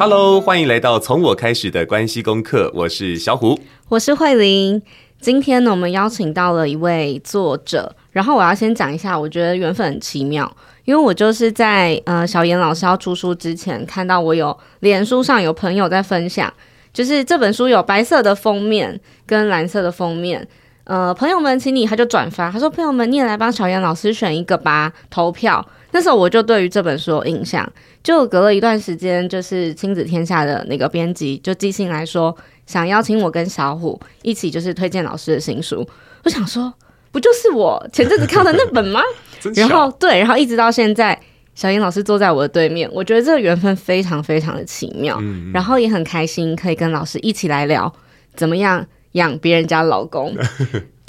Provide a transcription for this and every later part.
Hello，欢迎来到从我开始的关系功课。我是小虎，我是慧玲。今天呢，我们邀请到了一位作者。然后我要先讲一下，我觉得缘分很奇妙，因为我就是在呃小严老师要出书之前，看到我有脸书上有朋友在分享，就是这本书有白色的封面跟蓝色的封面。呃，朋友们，请你，他就转发，他说：“朋友们，你也来帮小严老师选一个吧，投票。”那时候我就对于这本书有印象，就隔了一段时间，就是亲子天下的那个编辑就寄信来说，想邀请我跟小虎一起就是推荐老师的新书。我想说，不就是我前阵子看的那本吗？然后对，然后一直到现在，小英老师坐在我的对面，我觉得这个缘分非常非常的奇妙，嗯嗯，然后也很开心可以跟老师一起来聊怎么样。养别人家老公，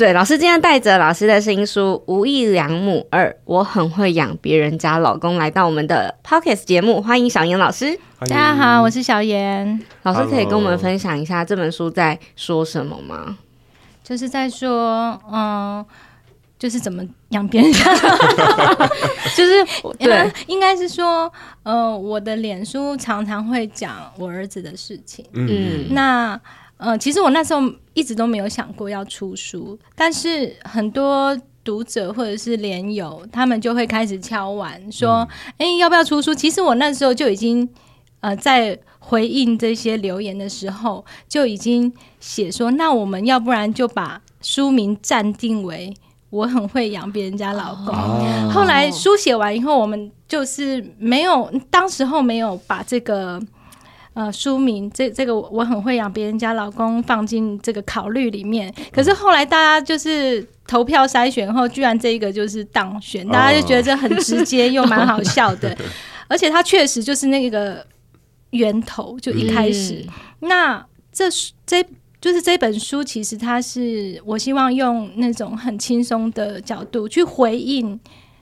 对，老师今天带着老师的新书《无意良母二》，我很会养别人家老公，来到我们的 p o c k e t 节目，欢迎小严老师。大家好，我是小严。老师可以跟我们分享一下这本书在说什么吗？就是在说，嗯，就是怎么养别人家，就是对，应该是说，呃，我的脸书常常会讲我儿子的事情，嗯，那。呃，其实我那时候一直都没有想过要出书，但是很多读者或者是连友，他们就会开始敲碗说：“哎、嗯，要不要出书？”其实我那时候就已经呃在回应这些留言的时候，就已经写说：“那我们要不然就把书名暂定为‘我很会养别人家老公’。哦”后来书写完以后，我们就是没有，当时候没有把这个。呃，书名这这个我很会养别人家老公，放进这个考虑里面。可是后来大家就是投票筛选后，居然这一个就是当选，大家就觉得这很直接又蛮好笑的，而且它确实就是那个源头，就一开始。嗯、那这这就是这本书，其实它是我希望用那种很轻松的角度去回应。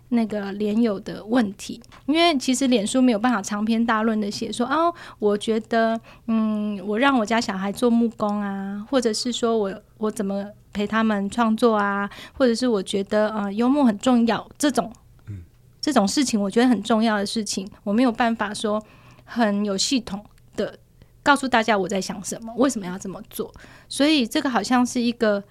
那个脸友的问题，因为其实脸书没有办法长篇大论的写说哦，我觉得嗯，我让我家小孩做木工啊，或者是说我我怎么陪他们创作啊，或者是我觉得呃幽默很重要这种，这种事情我觉得很重要的事情，我没有办法说很有系统的告诉大家我在想什么，为什么要这么做，所以这个好像是一个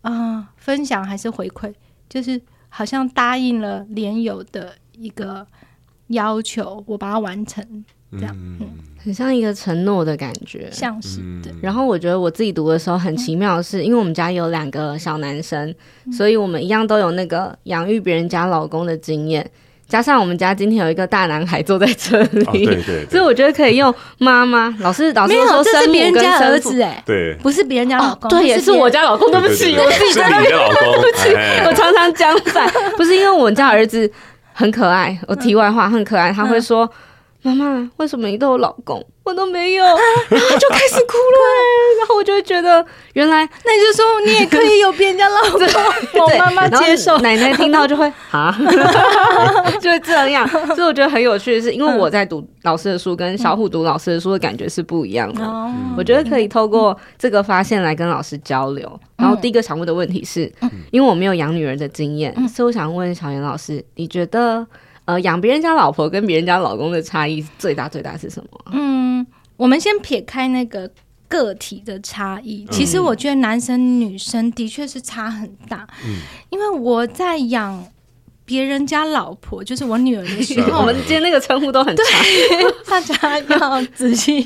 啊、呃、分享还是回馈，就是。好像答应了莲友的一个要求，我把它完成，这样，嗯，很像一个承诺的感觉，像是对。然后我觉得我自己读的时候很奇妙的是，因为我们家有两个小男生，所以我们一样都有那个养育别人家老公的经验。加上我们家今天有一个大男孩坐在这里，哦、对，对，对，所以我觉得可以用妈妈。老师，老师说，没有，这是别人家儿子哎，对，不是别人家老公，哦、对，也是我家老公。对不起，我自己在那边，对不起，我常常讲反，不是因为我们家儿子很可爱。我题外话很可爱，他会说。妈妈，为什么你都有老公，我都没有？然后就开始哭了，然后我就会觉得，原来那你就说你也可以有别人家老公，我妈妈接受。奶奶听到就会啊，就会这样。所以我觉得很有趣的是，因为我在读老师的书，跟小虎读老师的书的感觉是不一样的。我觉得可以透过这个发现来跟老师交流。然后第一个想问的问题是，因为我没有养女儿的经验，所以我想问小严老师，你觉得？呃，养别人家老婆跟别人家老公的差异最大最大是什么？嗯，我们先撇开那个个体的差异，其实我觉得男生女生的确是差很大。嗯，因为我在养别人家老婆，就是我女儿的时候，我们今天那个称呼都很差，大家要仔细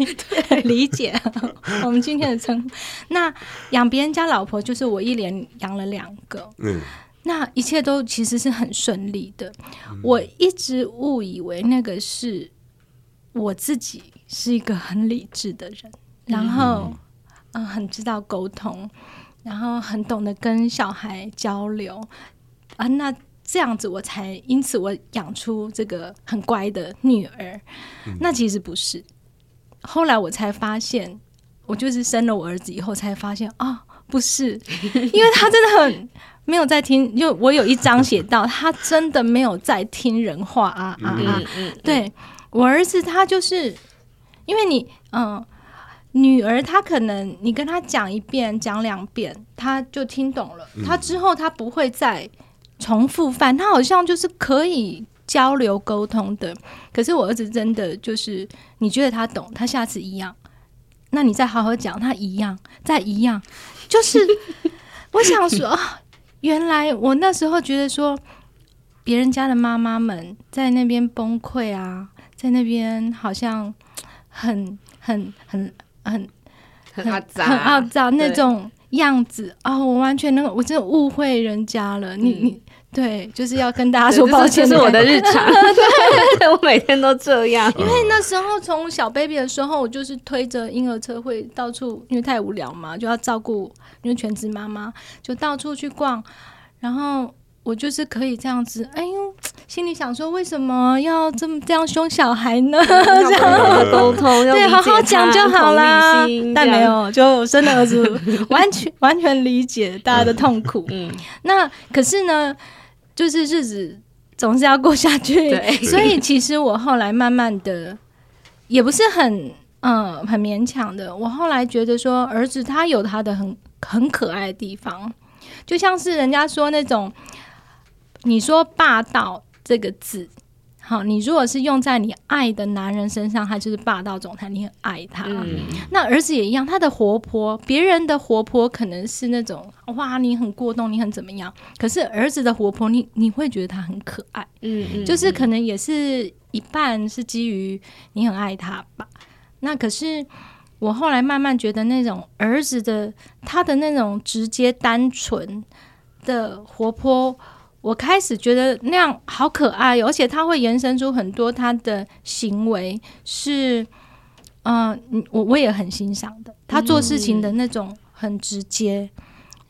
对理解 我们今天的称呼。那养别人家老婆，就是我一连养了两个。嗯。那一切都其实是很顺利的。我一直误以为那个是我自己是一个很理智的人，然后嗯，很知道沟通，然后很懂得跟小孩交流啊。那这样子我才因此我养出这个很乖的女儿。那其实不是，后来我才发现，我就是生了我儿子以后才发现啊，不是，因为他真的很。没有在听，因为我有一章写到，他真的没有在听人话啊啊啊！对，我儿子，他就是因为你，嗯，女儿她可能你跟他讲一遍、讲两遍，他就听懂了。他之后他不会再重复犯，他好像就是可以交流沟通的。可是我儿子真的就是，你觉得他懂，他下次一样，那你再好好讲，他一样，再一样，就是我想说，原来我那时候觉得说，别人家的妈妈们在那边崩溃啊，在那边好像很很很很很很很，很肮脏那种样子啊、哦！我完全那个，我真的误会人家了。嗯、你你对，就是要跟大家说抱歉，这是我的日常。对，我每天都这样。因为那时候从小 baby 的时候，我就是推着婴儿车会到处，因为太无聊嘛，就要照顾，因为全职妈妈就到处去逛，然后。我就是可以这样子，哎呦，心里想说，为什么要这么这样凶小孩呢？这样沟通，对，好好讲就好啦。但没有，就生的儿子 完全完全理解大家的痛苦。嗯，那可是呢，就是日子总是要过下去，所以其实我后来慢慢的，也不是很嗯很勉强的。我后来觉得说，儿子他有他的很很可爱的地方，就像是人家说那种。你说霸道这个字，好，你如果是用在你爱的男人身上，他就是霸道总裁，你很爱他。嗯、那儿子也一样，他的活泼，别人的活泼可能是那种哇，你很过动，你很怎么样？可是儿子的活泼，你你会觉得他很可爱。嗯，嗯，就是可能也是一半是基于你很爱他吧。那可是我后来慢慢觉得，那种儿子的他的那种直接单纯的活泼。我开始觉得那样好可爱哦，而且他会延伸出很多他的行为是，嗯、呃，我我也很欣赏的。他做事情的那种很直接，嗯、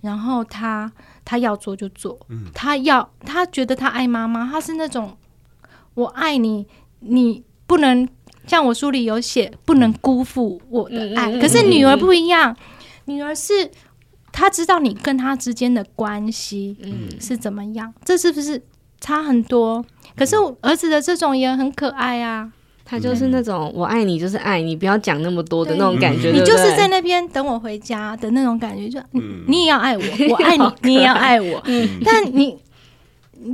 然后他他要做就做，嗯、他要他觉得他爱妈妈，他是那种我爱你，你不能像我书里有写，不能辜负我的爱。嗯、可是女儿不一样，嗯、女儿是。他知道你跟他之间的关系是怎么样，嗯、这是不是差很多？可是我儿子的这种也很可爱啊，他就是那种我爱你就是爱你，不要讲那么多的那种感觉。你就是在那边等我回家的那种感觉，就 你也要爱我，我爱你，你也要爱我。但你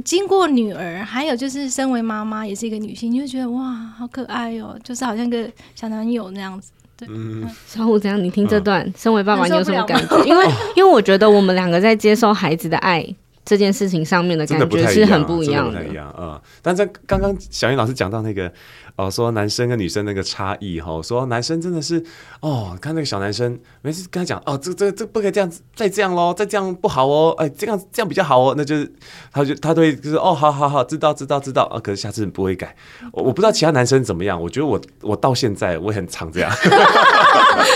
经过女儿，还有就是身为妈妈，也是一个女性，你就觉得哇，好可爱哦，就是好像个小男友那样子。嗯，小虎怎样？你听这段，嗯、身为爸爸，你有什么感觉？因为，因为我觉得我们两个在接受孩子的爱这件事情上面的感觉是很不一样的。不太一样，嗯。但在刚刚小云老师讲到那个。哦，说男生跟女生那个差异哈，说男生真的是哦，看那个小男生，每次跟他讲哦，这这这不可以这样子，再这样喽，再这样不好哦，哎，这样这样比较好哦，那就是他就他都会就是哦，好好好，知道知道知道啊，可是下次不会改。我我不知道其他男生怎么样，我觉得我我到现在我也很常这样，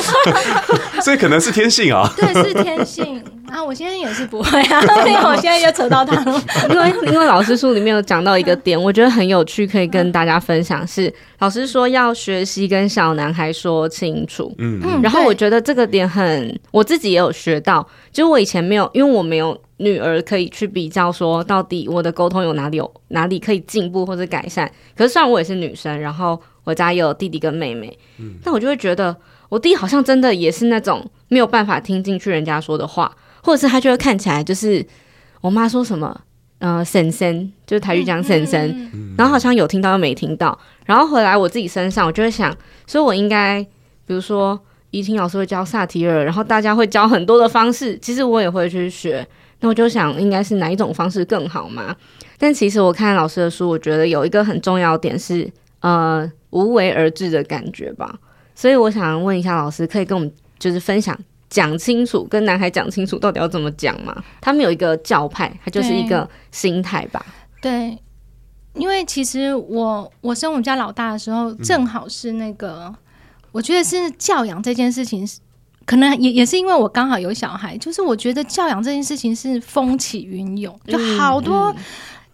所以可能是天性啊，对，是天性啊，我现在也是不会啊，因为我现在又扯到他了，因为因为老师书里面有讲到一个点，我觉得很有趣，可以跟大家分享是。老师说要学习跟小男孩说清楚，嗯，然后我觉得这个点很，我自己也有学到，就是我以前没有，因为我没有女儿可以去比较，说到底我的沟通有哪里有哪里可以进步或者改善。可是虽然我也是女生，然后我家也有弟弟跟妹妹，嗯，但我就会觉得我弟好像真的也是那种没有办法听进去人家说的话，或者是他就会看起来就是我妈说什么。呃，婶婶就是台语讲婶婶，然后好像有听到又没听到，然后回来我自己身上，我就会想，所以我应该，比如说怡婷老师会教萨提尔，然后大家会教很多的方式，其实我也会去学，那我就想，应该是哪一种方式更好嘛？但其实我看老师的书，我觉得有一个很重要点是，呃，无为而治的感觉吧。所以我想问一下老师，可以跟我们就是分享。讲清楚，跟男孩讲清楚，到底要怎么讲嘛？他们有一个教派，他就是一个心态吧。对，因为其实我我生我们家老大的时候，正好是那个，嗯、我觉得是教养这件事情，可能也也是因为我刚好有小孩，就是我觉得教养这件事情是风起云涌，就好多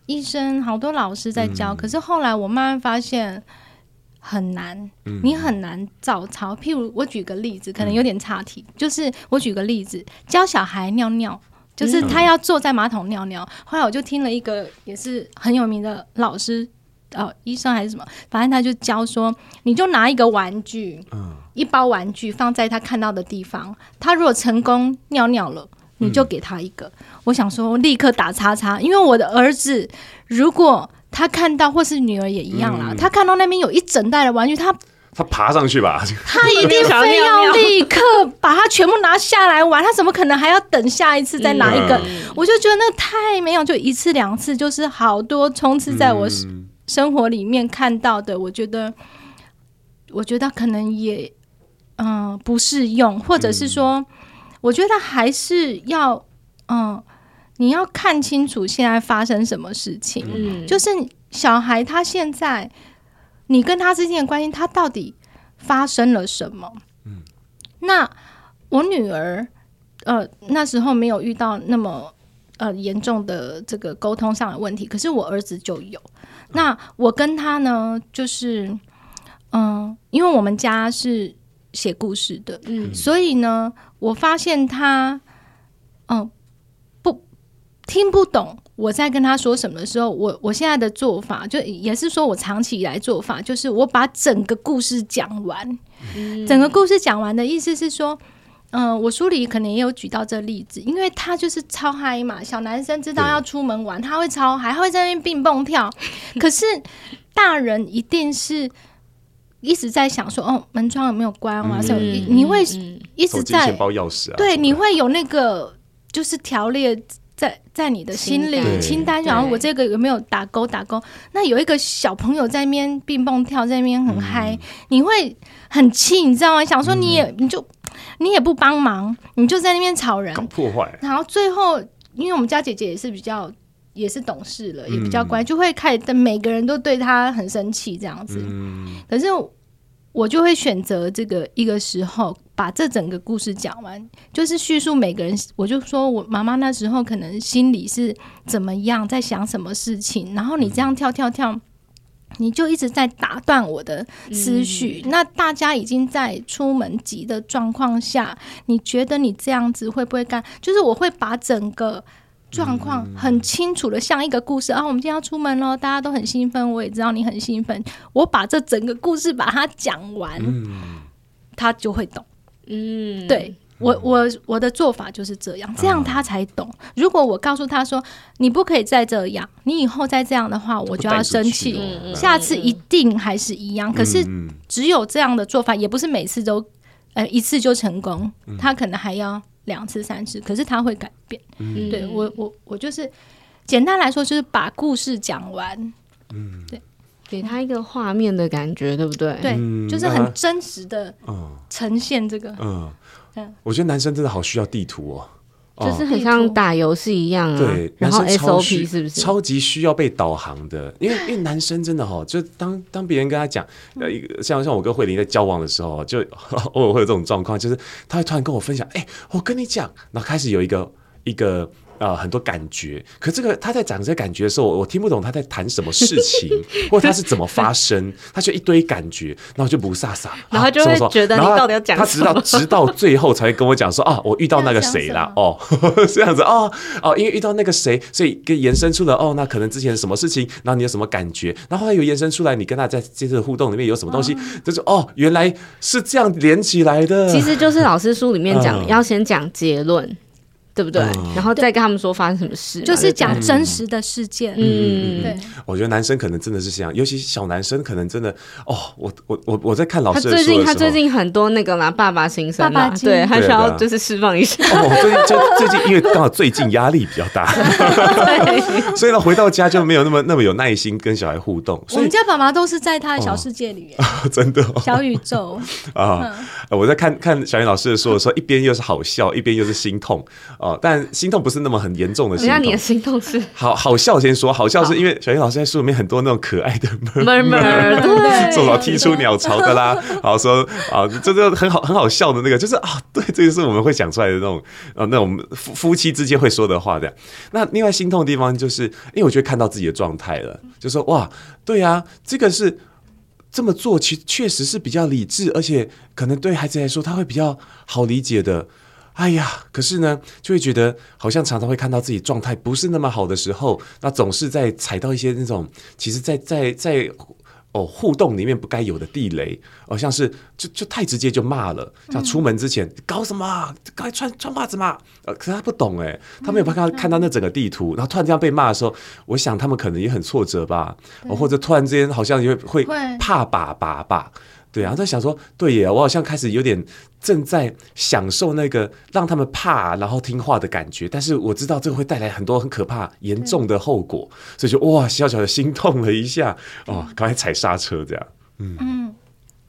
医生、嗯、好多老师在教，嗯、可是后来我慢慢发现。很难，你很难照抄。譬如我举个例子，可能有点岔题，嗯、就是我举个例子，教小孩尿尿，就是他要坐在马桶尿尿。嗯、后来我就听了一个也是很有名的老师，哦，医生还是什么，反正他就教说，你就拿一个玩具，嗯、一包玩具放在他看到的地方，他如果成功尿尿了，你就给他一个。嗯、我想说，立刻打叉叉，因为我的儿子如果。他看到或是女儿也一样啦，嗯、他看到那边有一整袋的玩具，他他爬上去吧，他一定非要立刻把它全部拿下来玩，他怎么可能还要等下一次再拿一个？嗯、我就觉得那太没有，就一次两次，就是好多冲刺在我生活里面看到的，我觉得，我觉得可能也嗯、呃、不适用，或者是说，嗯、我觉得还是要嗯。你要看清楚现在发生什么事情，嗯，就是小孩他现在，你跟他之间的关系，他到底发生了什么？嗯，那我女儿，呃，那时候没有遇到那么呃严重的这个沟通上的问题，可是我儿子就有。那我跟他呢，就是，嗯、呃，因为我们家是写故事的，嗯，所以呢，我发现他，嗯、呃。听不懂我在跟他说什么的时候，我我现在的做法就也是说我长期以来做法，就是我把整个故事讲完。嗯、整个故事讲完的意思是说，嗯、呃，我书里可能也有举到这例子，因为他就是超嗨嘛，小男生知道要出门玩，他会超嗨，还会在那边蹦蹦跳。可是大人一定是一直在想说，哦，门窗有没有关啊？什么、嗯、你会一直在包钥匙啊，对，你会有那个就是条列。在在你的心里清单，然后我这个有没有打勾打勾？那有一个小朋友在那边蹦蹦跳，在那边很嗨，嗯、你会很气，你知道吗？想说你也、嗯、你就你也不帮忙，你就在那边吵人，搞破坏。然后最后，因为我们家姐姐也是比较也是懂事了，也比较乖，嗯、就会开始每个人都对她很生气这样子。嗯、可是。我就会选择这个一个时候把这整个故事讲完，就是叙述每个人。我就说我妈妈那时候可能心里是怎么样，在想什么事情。然后你这样跳跳跳，你就一直在打断我的思绪。嗯、那大家已经在出门急的状况下，你觉得你这样子会不会干？就是我会把整个。状况很清楚的，像一个故事啊。我们今天要出门喽，大家都很兴奋，我也知道你很兴奋。我把这整个故事把它讲完，嗯、他就会懂。嗯，对我我我的做法就是这样，这样他才懂。嗯、如果我告诉他说你不可以再这样，你以后再这样的话，我就要生气。哦、下次一定还是一样。嗯、可是只有这样的做法，也不是每次都呃一次就成功，他可能还要。两次三次，可是他会改变。嗯、对我我我就是简单来说，就是把故事讲完。嗯，对，给他一个画面的感觉，对不对？对，就是很真实的呈现这个。嗯，嗯嗯我觉得男生真的好需要地图哦。就是很像打游戏一样啊，对，然后 SOP 是不是超级需要被导航的？因为因为男生真的哈，就当 当别人跟他讲，呃，一个像像我跟慧玲在交往的时候，就 偶尔会有这种状况，就是他会突然跟我分享，哎，我跟你讲，然后开始有一个一个。啊、呃，很多感觉，可这个他在讲这些感觉的时候，我听不懂他在谈什么事情，或者他是怎么发生，他就一堆感觉，然后就不飒飒，然后就会觉得你到底要讲什么？他直到直到最后才会跟我讲说啊，我遇到那个谁了 哦，这样子哦哦，因为遇到那个谁，所以跟延伸出了哦，那可能之前什么事情，然后你有什么感觉，然后还有延伸出来，你跟他在这次互动里面有什么东西，嗯、就是哦，原来是这样连起来的。其实就是老师书里面讲，嗯、要先讲结论。对不对？嗯、然后再跟他们说发生什么事，就是讲真实的事件。嗯，对。我觉得男生可能真的是这样，尤其小男生可能真的哦。我我我我在看老师的他最近他最近很多那个啦，爸爸心声啊，对他需要就是释放一下。哦，最近就最近因为刚好最近压力比较大，所以呢回到家就没有那么那么有耐心跟小孩互动。我们家爸妈都是在他的小世界里面，哦、真的、哦、小宇宙 啊。嗯、我在看看小云老师的说的时候，一边又是好笑，一边又是心痛。哦，但心痛不是那么很严重的心痛。那你的心痛是好好笑先说，好笑是因为小英老师在书里面很多那种可爱的 murmur，对，说什么踢出鸟巢的啦，好说啊，这个很好很好笑的那个，就是啊，对，这个是我们会讲出来的那种呃、啊、那种夫夫妻之间会说的话的。那另外心痛的地方就是，因为我觉得看到自己的状态了，就说哇，对啊，这个是这么做，其实确实是比较理智，而且可能对孩子来说他会比较好理解的。哎呀，可是呢，就会觉得好像常常会看到自己状态不是那么好的时候，那总是在踩到一些那种，其实在，在在在哦互动里面不该有的地雷，哦像是就就太直接就骂了，像出门之前、嗯、搞什么，赶快穿穿袜子嘛，呃可是他不懂哎，他没有办法看到那整个地图，然后突然这样被骂的时候，我想他们可能也很挫折吧，哦或者突然之间好像也会会怕爸爸吧。对啊，在想说，对耶，我好像开始有点正在享受那个让他们怕然后听话的感觉，但是我知道这个会带来很多很可怕、严重的后果，所以就哇，小小的心痛了一下，哦，赶快踩刹车这样。嗯嗯，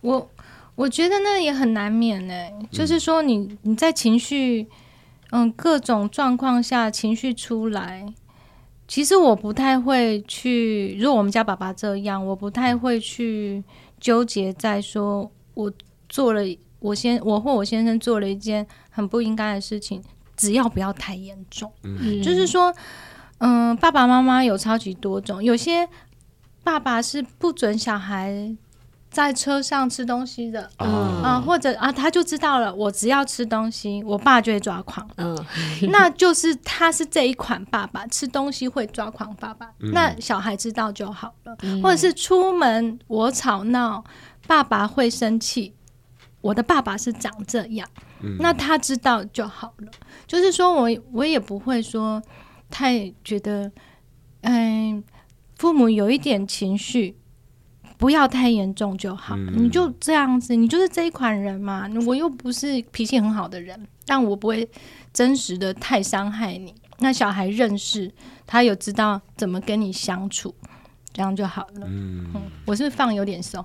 我我觉得那也很难免呢，就是说你你在情绪嗯各种状况下情绪出来，其实我不太会去，如果我们家爸爸这样，我不太会去。纠结在说，我做了，我先我或我先生做了一件很不应该的事情，只要不要太严重。嗯，就是说，嗯、呃，爸爸妈妈有超级多种，有些爸爸是不准小孩在车上吃东西的，嗯啊、呃，或者啊，他就知道了，我只要吃东西，我爸就会抓狂。嗯，那就是他是这一款爸爸，吃东西会抓狂爸爸，嗯、那小孩知道就好了。嗯、或者是出门我吵闹，爸爸会生气，我的爸爸是长这样，嗯、那他知道就好了。就是说我我也不会说太觉得，嗯、呃，父母有一点情绪。不要太严重就好，嗯、你就这样子，你就是这一款人嘛。我又不是脾气很好的人，但我不会真实的太伤害你。那小孩认识他，有知道怎么跟你相处，这样就好了。嗯，嗯，我是不是放有点松？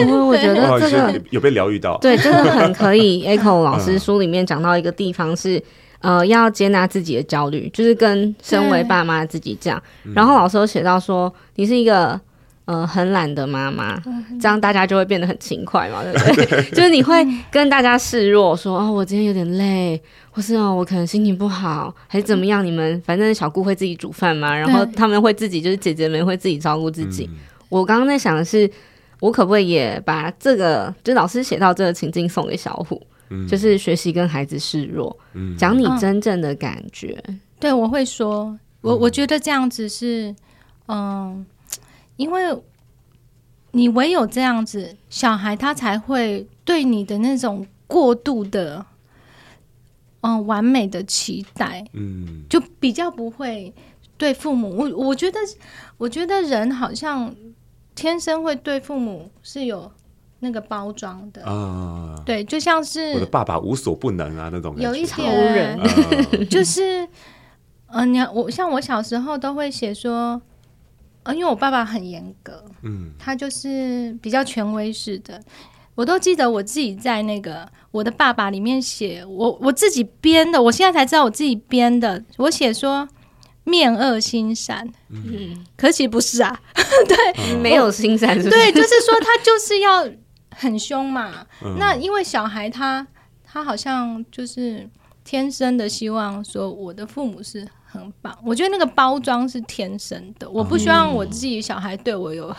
因 为我觉得这个有被疗愈到，对，真的很可以。Echo 老师书里面讲到一个地方是，呃，要接纳自己的焦虑，就是跟身为爸妈自己讲。对然后老师有写到说，你是一个。呃，很懒的妈妈，这样大家就会变得很勤快嘛，对不对？就是你会跟大家示弱，说哦，我今天有点累，或是哦，我可能心情不好，还是怎么样？你们反正小姑会自己煮饭嘛，然后他们会自己，就是姐姐们会自己照顾自己。对我刚刚在想的是，我可不可以也把这个，就老师写到这个情境送给小虎，嗯、就是学习跟孩子示弱，讲、嗯、你真正的感觉。嗯、对，我会说，我我觉得这样子是，嗯。因为你唯有这样子，小孩他才会对你的那种过度的，嗯，完美的期待，嗯，就比较不会对父母。我我觉得，我觉得人好像天生会对父母是有那个包装的啊，对，就像是我的爸爸无所不能啊那种，有一点就是，嗯，你我像我小时候都会写说。因为我爸爸很严格，嗯，他就是比较权威式的。我都记得我自己在那个我的爸爸里面写，我我自己编的，我现在才知道我自己编的。我写说面恶心善，嗯，可惜不是啊，对，嗯、没有心善是？对，就是说他就是要很凶嘛。嗯、那因为小孩他他好像就是天生的希望说我的父母是。很棒，我觉得那个包装是天生的，我不希望我自己小孩对我有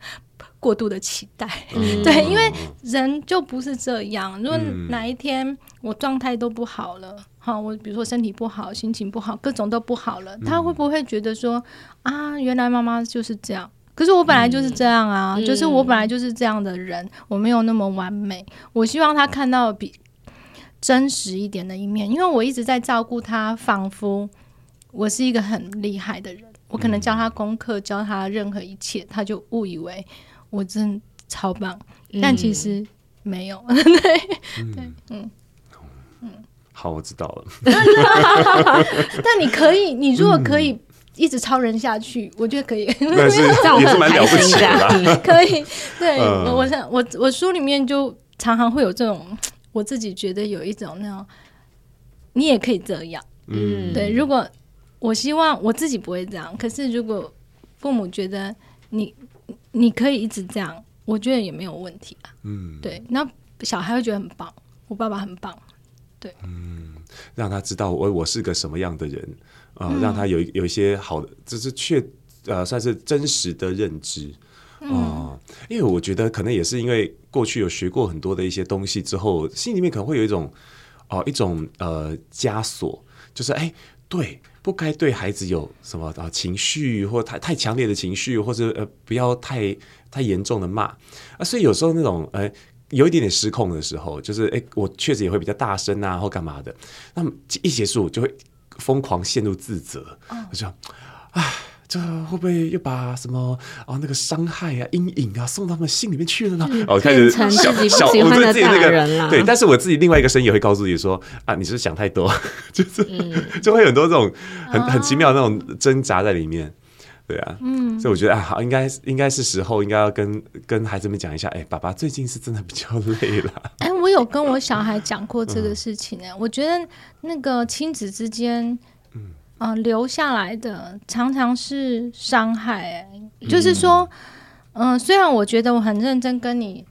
过度的期待，嗯、对，因为人就不是这样。如果哪一天我状态都不好了，好，我比如说身体不好、心情不好、各种都不好了，他会不会觉得说啊，原来妈妈就是这样？可是我本来就是这样啊，嗯、就是我本来就是这样的人，我没有那么完美。我希望他看到比真实一点的一面，因为我一直在照顾他，仿佛。我是一个很厉害的人，我可能教他功课，嗯、教他任何一切，他就误以为我真超棒，嗯、但其实没有。对，嗯、对，嗯，嗯，好，我知道了。但你可以，你如果可以一直超人下去，我觉得可以。但是 也是蛮了不起的，可以。对，嗯、我我想我我书里面就常常会有这种，我自己觉得有一种那种，你也可以这样。嗯，对，如果。我希望我自己不会这样，可是如果父母觉得你你可以一直这样，我觉得也没有问题啊。嗯，对，那小孩会觉得很棒，我爸爸很棒，对，嗯，让他知道我我是个什么样的人啊，呃嗯、让他有有一些好的，这是确呃算是真实的认知啊、呃，因为我觉得可能也是因为过去有学过很多的一些东西之后，心里面可能会有一种哦、呃、一种呃枷锁，就是哎、欸、对。不该对孩子有什么啊情绪，或太太强烈的情绪，或者呃不要太太严重的骂啊。所以有时候那种呃有一点点失控的时候，就是哎，我确实也会比较大声啊，或干嘛的。那么一结束就会疯狂陷入自责，嗯、我就唉。这会不会又把什么啊那个伤害啊阴影啊送到他们心里面去了呢？哦，开始小小我对自己那个对，但是我自己另外一个声音也会告诉自己说啊，你是想太多，就是、嗯、就会有很多这种很很奇妙的那种挣扎在里面，对啊，嗯，所以我觉得啊，好，应该应该是时候应该要跟跟孩子们讲一下，哎，爸爸最近是真的比较累了。哎，我有跟我小孩讲过这个事情呢、嗯。我觉得那个亲子之间，呃，留下来的常常是伤害、欸，就是说，嗯、呃，虽然我觉得我很认真跟你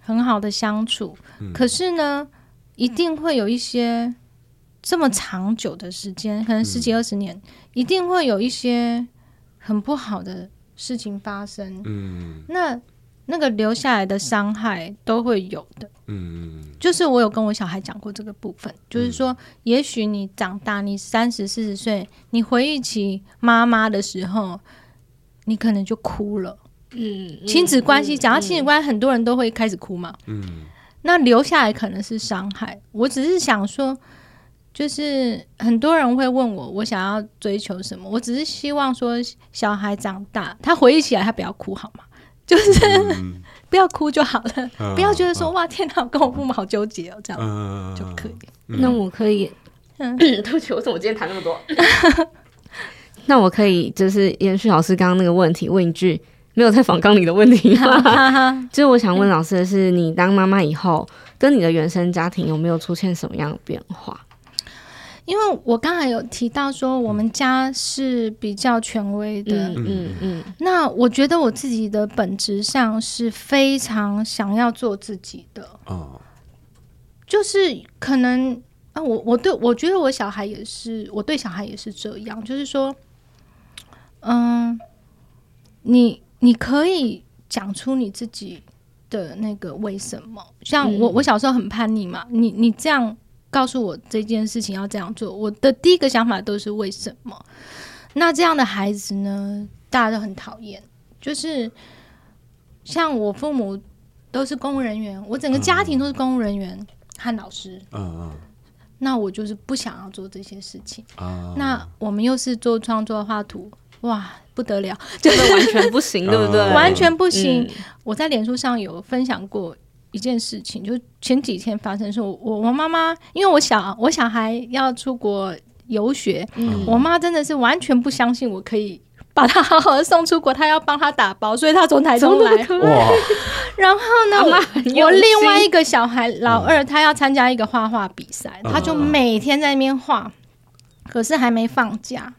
很好的相处，嗯、可是呢，一定会有一些这么长久的时间，可能十几二十年、嗯，一定会有一些很不好的事情发生。嗯，那。那个留下来的伤害都会有的，嗯，就是我有跟我小孩讲过这个部分，就是说，也许你长大，你三十四十岁，你回忆起妈妈的时候，你可能就哭了，嗯，亲子关系，讲到亲子关系，很多人都会开始哭嘛，嗯，那留下来可能是伤害。我只是想说，就是很多人会问我，我想要追求什么？我只是希望说，小孩长大，他回忆起来，他不要哭，好吗？就是、嗯、不要哭就好了，嗯、不要觉得说、嗯、哇天哪，我跟我父母好纠结哦，这样、嗯、就可以、嗯。那我可以，嗯，对不起，我怎么今天谈那么多？那我可以就是延续老师刚刚那个问题，问一句没有在访纲里的问题吗？就是我想问老师的是，你当妈妈以后，跟你的原生家庭有没有出现什么样的变化？因为我刚才有提到说，我们家是比较权威的，嗯嗯嗯。那我觉得我自己的本质上是非常想要做自己的，哦，就是可能啊，我我对我觉得我小孩也是，我对小孩也是这样，就是说，嗯，你你可以讲出你自己的那个为什么，像我我小时候很叛逆嘛，你你这样。告诉我这件事情要这样做，我的第一个想法都是为什么？那这样的孩子呢，大家都很讨厌。就是像我父母都是公务人员，我整个家庭都是公务人员和老师。嗯嗯。那我就是不想要做这些事情。嗯。那我们又是做创作画图，哇，不得了，就是完全不行，对不对？完全不行。嗯。我在脸书上有分享过。一件事情，就前几天发生，说我我妈妈，因为我小我小孩要出国游学，嗯、我妈真的是完全不相信我可以把他好好的送出国，她要帮他打包，所以她从台中来。然后呢，我另外一个小孩老二，他要参加一个画画比赛，他就每天在那边画，可是还没放假，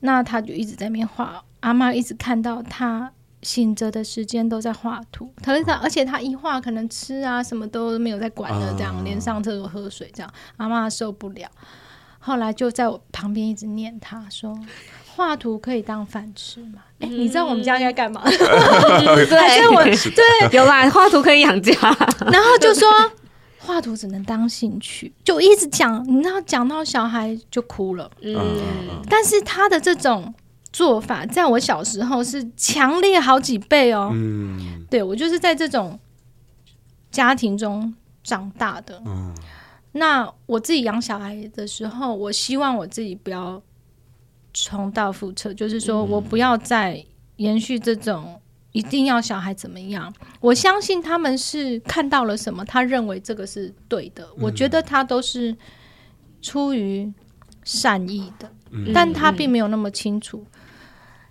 那他就一直在那边画，阿妈一直看到他。醒着的时间都在画图，可是他，而且他一画可能吃啊什么都没有在管的，这样、uh, 连上厕所喝水这样，阿妈受不了，后来就在我旁边一直念他说，画图可以当饭吃嘛？哎、欸，你知道我们家应该干嘛？对，我 对。有啦，画图可以养家，然后就说画图只能当兴趣，就一直讲，你知道讲到小孩就哭了，嗯，uh, 但是他的这种。做法在我小时候是强烈好几倍哦。嗯，对，我就是在这种家庭中长大的。嗯，那我自己养小孩的时候，我希望我自己不要重蹈覆辙，就是说我不要再延续这种一定要小孩怎么样。我相信他们是看到了什么，他认为这个是对的。我觉得他都是出于善意的，但他并没有那么清楚。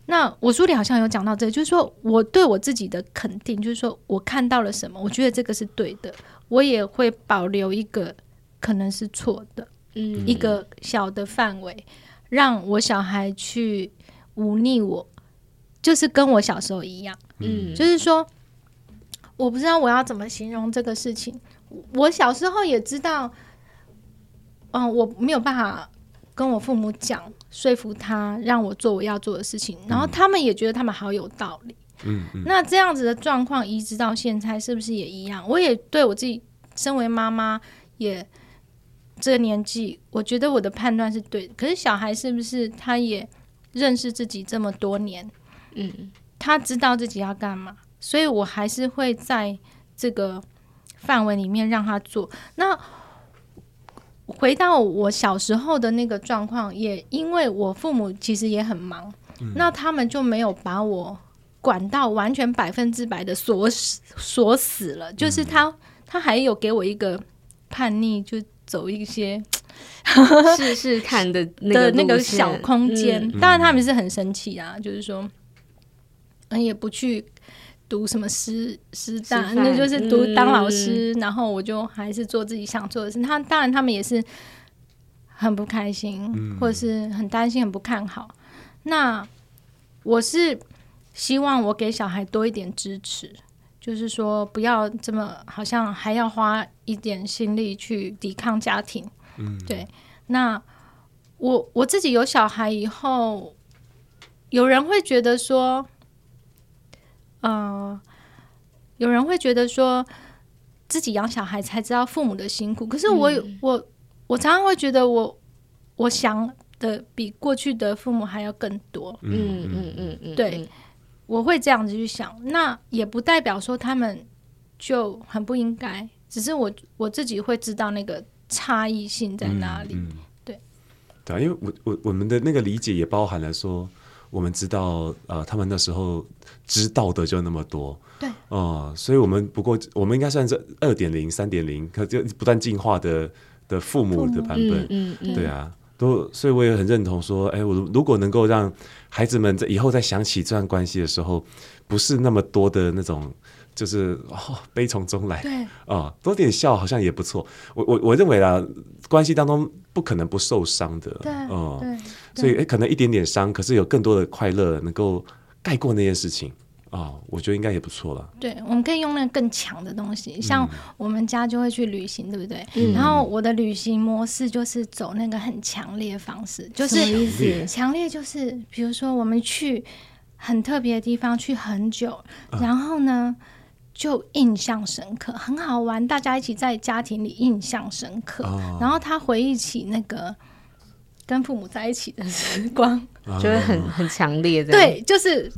那我书里好像有讲到这个，就是说我对我自己的肯定，就是说我看到了什么，我觉得这个是对的，我也会保留一个可能是错的，嗯，一个小的范围，让我小孩去忤逆我，就是跟我小时候一样，嗯，就是说我不知道我要怎么形容这个事情，我小时候也知道，嗯，我没有办法。跟我父母讲，说服他让我做我要做的事情，然后他们也觉得他们好有道理。嗯，嗯，那这样子的状况移植到现在，是不是也一样？我也对我自己身为妈妈，也这个年纪，我觉得我的判断是对的。可是小孩是不是他也认识自己这么多年？嗯，他知道自己要干嘛，所以我还是会在这个范围里面让他做。那回到我小时候的那个状况，也因为我父母其实也很忙，嗯、那他们就没有把我管到完全百分之百的锁死锁死了，就是他。嗯他还有给我一个叛逆，就走一些试试看的 那个那个小空间。嗯、当然，他们是很生气啊，嗯、就是说，嗯，也不去读什么师师大，那就是读当老师。嗯、然后我就还是做自己想做的事。他当然，他们也是很不开心，嗯、或者是很担心、很不看好。那我是希望我给小孩多一点支持。就是说，不要这么好像还要花一点心力去抵抗家庭。嗯，对。那我我自己有小孩以后，有人会觉得说，呃，有人会觉得说自己养小孩才知道父母的辛苦。可是我、嗯、我我常常会觉得我，我我想的比过去的父母还要更多。嗯嗯嗯嗯，对。我会这样子去想，那也不代表说他们就很不应该，只是我我自己会知道那个差异性在哪里。嗯嗯、对，对啊，因为我我我们的那个理解也包含了说，我们知道呃，他们那时候知道的就那么多，对，哦、呃，所以我们不过我们应该算是二点零、三点零，可就不断进化的的父母的版本，嗯嗯，嗯。对啊。都，所以我也很认同说，哎，我如果能够让孩子们在以后再想起这段关系的时候，不是那么多的那种，就是哦悲从中来，对。啊、哦，多点笑好像也不错。我我我认为啊，关系当中不可能不受伤的，对，哦，所以哎，可能一点点伤，可是有更多的快乐能够盖过那件事情。哦，我觉得应该也不错了。对，我们可以用那个更强的东西，像我们家就会去旅行，对不对？嗯、然后我的旅行模式就是走那个很强烈的方式，就是强烈，就是比如说我们去很特别的地方，去很久，然后呢就印象深刻，很好玩，大家一起在家庭里印象深刻，哦、然后他回忆起那个跟父母在一起的时光，就会很很强烈的。对，就是。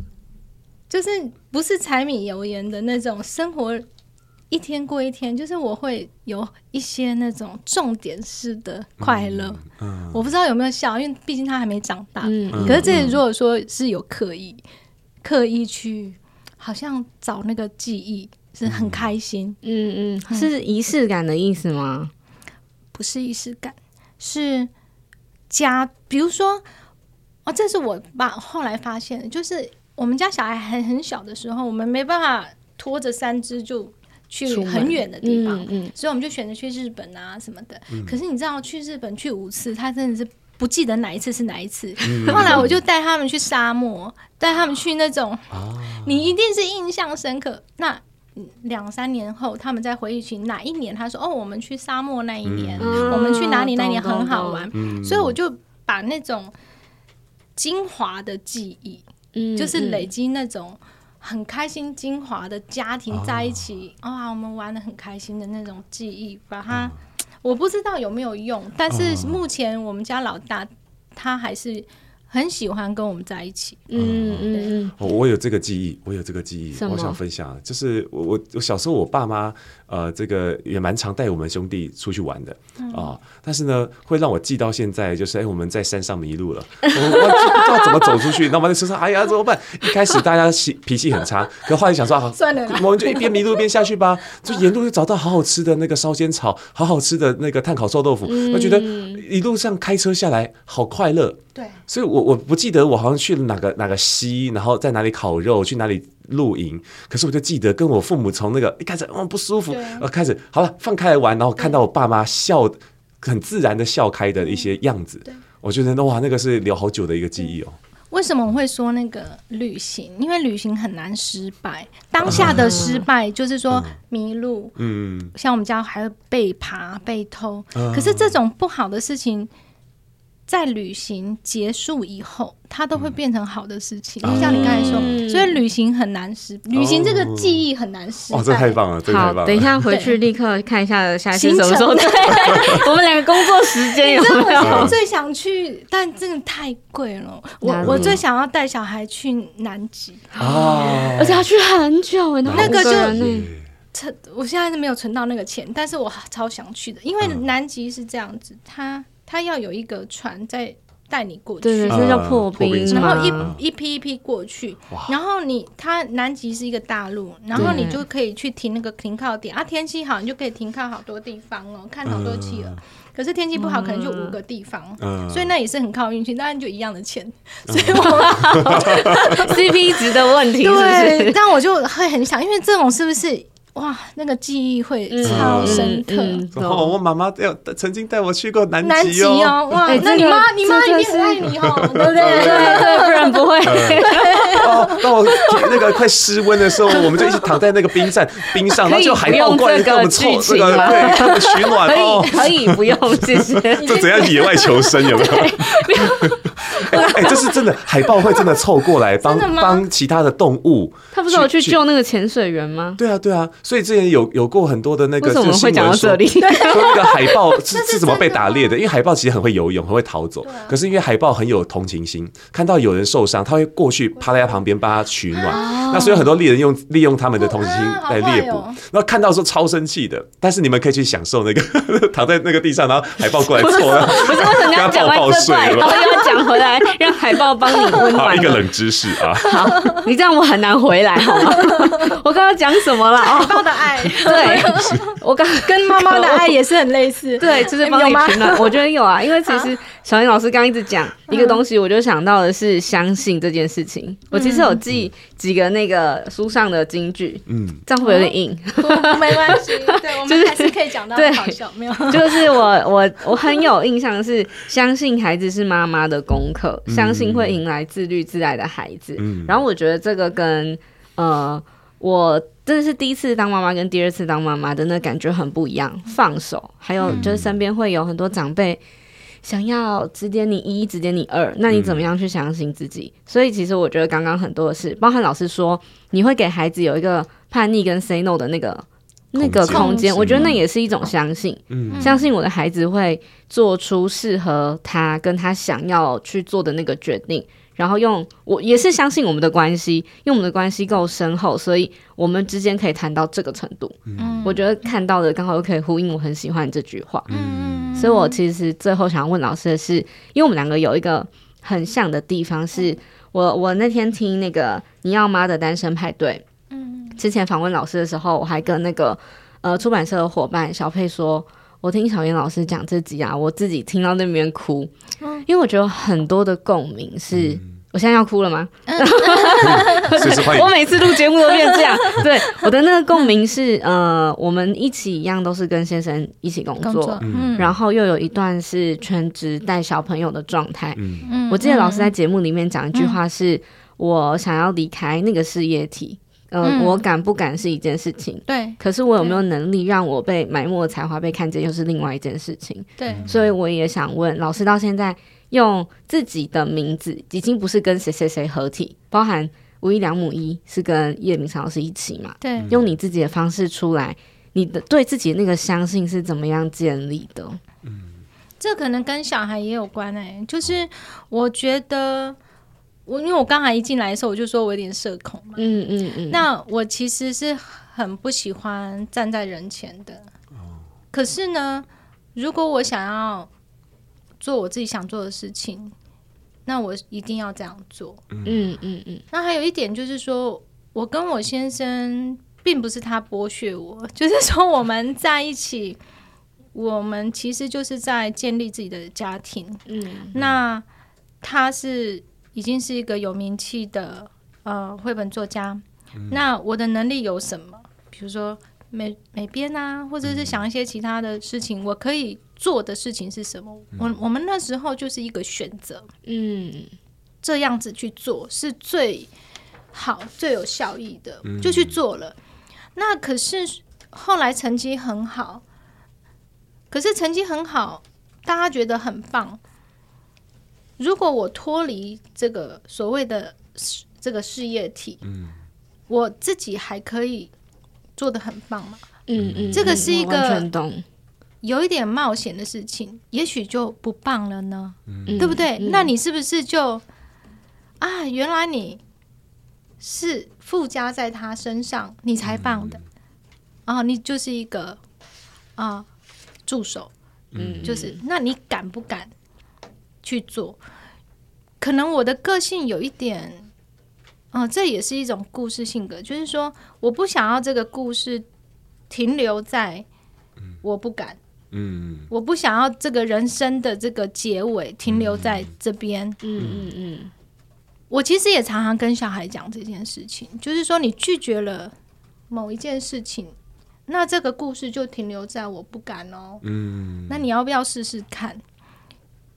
就是不是柴米油盐的那种生活，一天过一天。就是我会有一些那种重点式的快乐。嗯嗯、我不知道有没有笑，因为毕竟他还没长大。嗯、可是这里如果说是有刻意、嗯、刻意去，好像找那个记忆，是很开心。嗯嗯，嗯是仪式感的意思吗？不是仪式感，是家。比如说，哦，这是我爸后来发现的，就是。我们家小孩很很小的时候，我们没办法拖着三只就去很远的地方，嗯嗯、所以我们就选择去日本啊什么的。嗯、可是你知道，去日本去五次，他真的是不记得哪一次是哪一次。嗯、后来我就带他们去沙漠，带他们去那种，啊、你一定是印象深刻。那两三年后，他们再回忆起哪一年，他说：“哦，我们去沙漠那一年，嗯、我们去哪里那年很好玩。嗯”所以我就把那种精华的记忆。就是累积那种很开心、精华的家庭在一起，啊、哦哦，我们玩的很开心的那种记忆，把它，哦、我不知道有没有用，但是目前我们家老大他还是。很喜欢跟我们在一起，嗯嗯嗯，我有这个记忆，我有这个记忆，我想分享，就是我我我小时候我爸妈呃，这个也蛮常带我们兄弟出去玩的啊，但是呢，会让我记到现在，就是哎，我们在山上迷路了，我我不知道怎么走出去，那我们在车上，哎呀怎么办？一开始大家脾脾气很差，可后来想说啊，算了，我们就一边迷路一边下去吧，就沿路就找到好好吃的那个烧仙草，好好吃的那个炭烤臭豆腐，我觉得一路上开车下来好快乐。对，所以我，我我不记得我好像去了哪个哪个溪，然后在哪里烤肉，去哪里露营。可是我就记得跟我父母从那个一开始嗯不舒服，呃对开始好了放开来玩，然后看到我爸妈笑对很自然的笑开的一些样子，对我觉得哇，那个是留好久的一个记忆哦。为什么我会说那个旅行？因为旅行很难失败，当下的失败就是说迷路，嗯，像我们家还会被爬被偷，嗯、可是这种不好的事情。在旅行结束以后，它都会变成好的事情。就像你刚才说，所以旅行很难失，旅行这个记忆很难失。哦，这太棒了！好，等一下回去立刻看一下下一次 什么时候。对，我们两个工作时间有没有？我最想去，但真的太贵了。我我最想要带小孩去南极哦，而且要去很久哎，那个就存，我现在是没有存到那个钱，但是我超想去的，因为南极是这样子，它。他要有一个船在带你过去，对对，这叫破冰，然后一一批一批过去，然后你它南极是一个大陆，然后你就可以去停那个停靠点。啊，天气好你就可以停靠好多地方哦，看好多企鹅。可是天气不好，可能就五个地方，所以那也是很靠运气，当然就一样的钱，所以我 CP 值的问题，对，但我就会很想，因为这种是不是？哇，那个记忆会超深刻。哦，我妈妈要曾经带我去过南极哦。哇，那你妈，你妈一定很爱你哦，对不对？对，不然不会。哦，当我那个快失温的时候，我们就一直躺在那个冰站 冰上，然后就海豹过来跟我们凑这个，对，取暖哦。可以，可以不用，谢谢。这怎样野外求生有没有？哎，这是真的，海豹会真的凑过来帮帮其他的动物。他不是有去救那个潜水员吗？对啊，对啊。所以之前有有过很多的那个，为什么会讲到这里？说那个海豹是 是怎么被打猎的？因为海豹其实很会游泳，很会逃走。可是因为海豹很有同情心，看到有人受伤，他会过去趴在他旁边帮他取暖。那所以很多猎人用利用他们的同情心来猎捕。然后看到说超生气的，但是你们可以去享受那个 躺在那个地上，然后海豹过来搓，不是为什么要讲完这段，然后又要讲回来，让海豹帮你温暖。一个冷知识啊！好，你这样我很难回来，好吗？我刚刚讲什么了？海豹的爱。对，我刚 跟妈妈的爱也是很类似。对，就是帮你取暖。我觉得有啊，因为其实小英老师刚刚一直讲一个东西，我就想到的是相信这件事情。我其实有记几个那个书上的金句，嗯，这样会不会有点硬？没关系，对，我们还是可以讲到好笑。没有，就是我我我很有印象的是，相信孩子是妈妈的功课，相信会迎来自律自爱的孩子。嗯，然后我觉得这个跟呃我。真的是第一次当妈妈跟第二次当妈妈的那感觉很不一样，放手，还有就是身边会有很多长辈想要指点你一，指点你二，那你怎么样去相信自己？所以其实我觉得刚刚很多的事，包含老师说你会给孩子有一个叛逆跟 say no 的那个那个空间，我觉得那也是一种相信，相信我的孩子会做出适合他跟他想要去做的那个决定。然后用我也是相信我们的关系，因为我们的关系够深厚，所以我们之间可以谈到这个程度。嗯，我觉得看到的刚好又可以呼应我很喜欢这句话。嗯，所以我其实最后想要问老师的是，因为我们两个有一个很像的地方是，是我我那天听那个你要妈的单身派对，嗯，之前访问老师的时候，我还跟那个呃出版社的伙伴小佩说。我听小妍老师讲这集啊，我自己听到那边哭，因为我觉得很多的共鸣是，嗯、我现在要哭了吗？我每次录节目都变这样。对，我的那个共鸣是，呃，我们一起一样都是跟先生一起工作，工作嗯、然后又有一段是全职带小朋友的状态。嗯、我记得老师在节目里面讲一句话是，是、嗯、我想要离开那个事业体。呃，嗯、我敢不敢是一件事情，对。可是我有没有能力让我被埋没的才华被看见，又是另外一件事情，对。所以我也想问老师，到现在用自己的名字，已经不是跟谁谁谁合体，包含无一良母一是跟叶明常老师一起嘛？对。用你自己的方式出来，你的对自己的那个相信是怎么样建立的？嗯，这可能跟小孩也有关哎、欸，就是我觉得。我因为我刚才一进来的时候，我就说我有点社恐嘛。嗯嗯嗯。嗯嗯，那我其实是很不喜欢站在人前的。哦。可是呢，如果我想要做我自己想做的事情，那我一定要这样做。嗯嗯嗯。嗯，那还有一点就是说，我跟我先生并不是他剥削我，就是说我们在一起，我们其实就是在建立自己的家庭。嗯。那他是。已经是一个有名气的呃绘本作家，嗯、那我的能力有什么？比如说美美编啊，或者是想一些其他的事情，嗯、我可以做的事情是什么？嗯、我我们那时候就是一个选择，嗯，这样子去做是最好最有效益的，嗯、就去做了。那可是后来成绩很好，可是成绩很好，大家觉得很棒。如果我脱离这个所谓的这个事业体，嗯，我自己还可以做得很棒嘛？嗯嗯，这个是一个懂有一点冒险的事情，也许就不棒了呢，嗯、对不对？嗯、那你是不是就啊？原来你是附加在他身上，你才棒的、嗯、啊！你就是一个啊助手，嗯，就是那你敢不敢去做？可能我的个性有一点，啊，这也是一种故事性格，就是说我不想要这个故事停留在我不敢。嗯，我不想要这个人生的这个结尾停留在这边。嗯嗯嗯，我其实也常常跟小孩讲这件事情，就是说你拒绝了某一件事情，那这个故事就停留在我不敢哦。嗯，那你要不要试试看？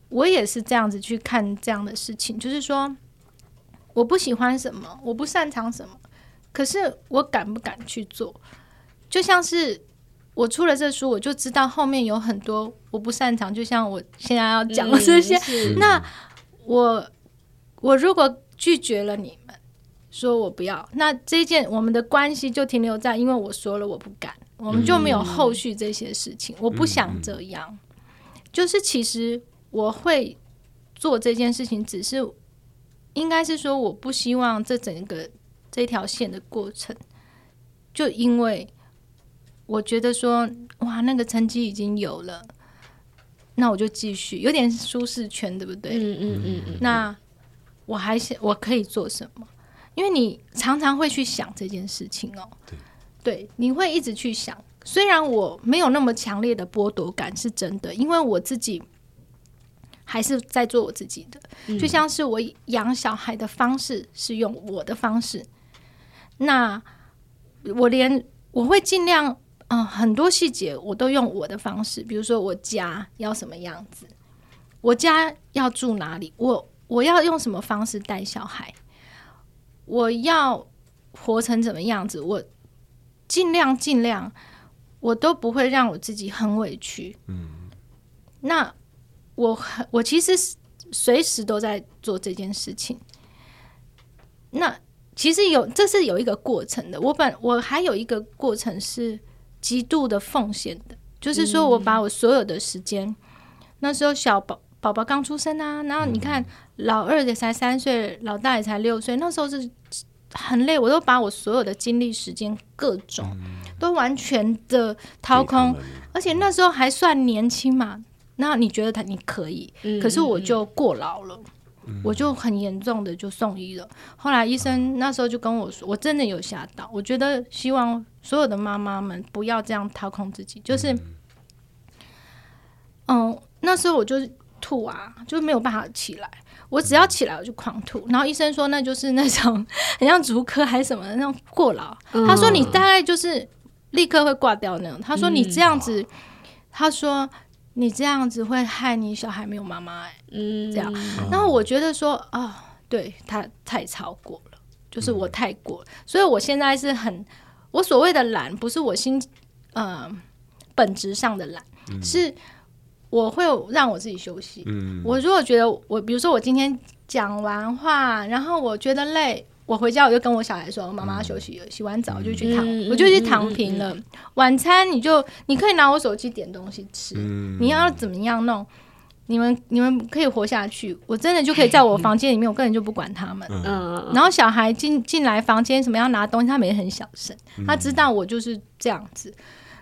我也是这样子去看这样的事情，就是说我不喜欢什么，我不擅长什么，可是我敢不敢去做？就像是。我出了这书，我就知道后面有很多我不擅长，就像我现在要讲的这些。嗯、那我我如果拒绝了你们，说我不要，那这件我们的关系就停留在，因为我说了我不敢，我们就没有后续这些事情。嗯、我不想这样，嗯、就是其实我会做这件事情，只是应该是说我不希望这整个这条线的过程，就因为。我觉得说哇，那个成绩已经有了，那我就继续，有点舒适圈，对不对？嗯嗯嗯嗯。那我还想我可以做什么？因为你常常会去想这件事情哦。对，对，你会一直去想。虽然我没有那么强烈的剥夺感，是真的，因为我自己还是在做我自己的，嗯、就像是我养小孩的方式是用我的方式。那我连我会尽量。嗯，很多细节我都用我的方式，比如说我家要什么样子，我家要住哪里，我我要用什么方式带小孩，我要活成怎么样子，我尽量尽量，我都不会让我自己很委屈。嗯，那我我其实随时都在做这件事情。那其实有这是有一个过程的，我本我还有一个过程是。极度的奉献的，就是说我把我所有的时间，嗯、那时候小宝宝宝刚出生啊，然后你看老二也才三岁，老大也才六岁，那时候是很累，我都把我所有的精力、时间各种、嗯、都完全的掏空，而且那时候还算年轻嘛，那你觉得他你可以，嗯、可是我就过劳了。我就很严重的就送医了，后来医生那时候就跟我说，我真的有吓到。我觉得希望所有的妈妈们不要这样掏空自己，就是，嗯，那时候我就吐啊，就没有办法起来。我只要起来我就狂吐，然后医生说那就是那种 很像竹科还是什么的那种过劳。他说你大概就是立刻会挂掉那种。他说你这样子，他说。你这样子会害你小孩没有妈妈哎，嗯，这样。然后我觉得说啊、哦，对他太超过了，就是我太过了，嗯、所以我现在是很，我所谓的懒，不是我心呃本质上的懒，嗯、是我会让我自己休息。嗯，我如果觉得我，比如说我今天讲完话，然后我觉得累。我回家我就跟我小孩说：“妈妈休息了，洗完澡就去躺，嗯、我就去躺平了。晚餐你就你可以拿我手机点东西吃，嗯、你要怎么样弄？你们你们可以活下去，我真的就可以在我房间里面，我根本就不管他们。嗯，然后小孩进进来房间什么要拿东西，他们也很小声，他知道我就是这样子。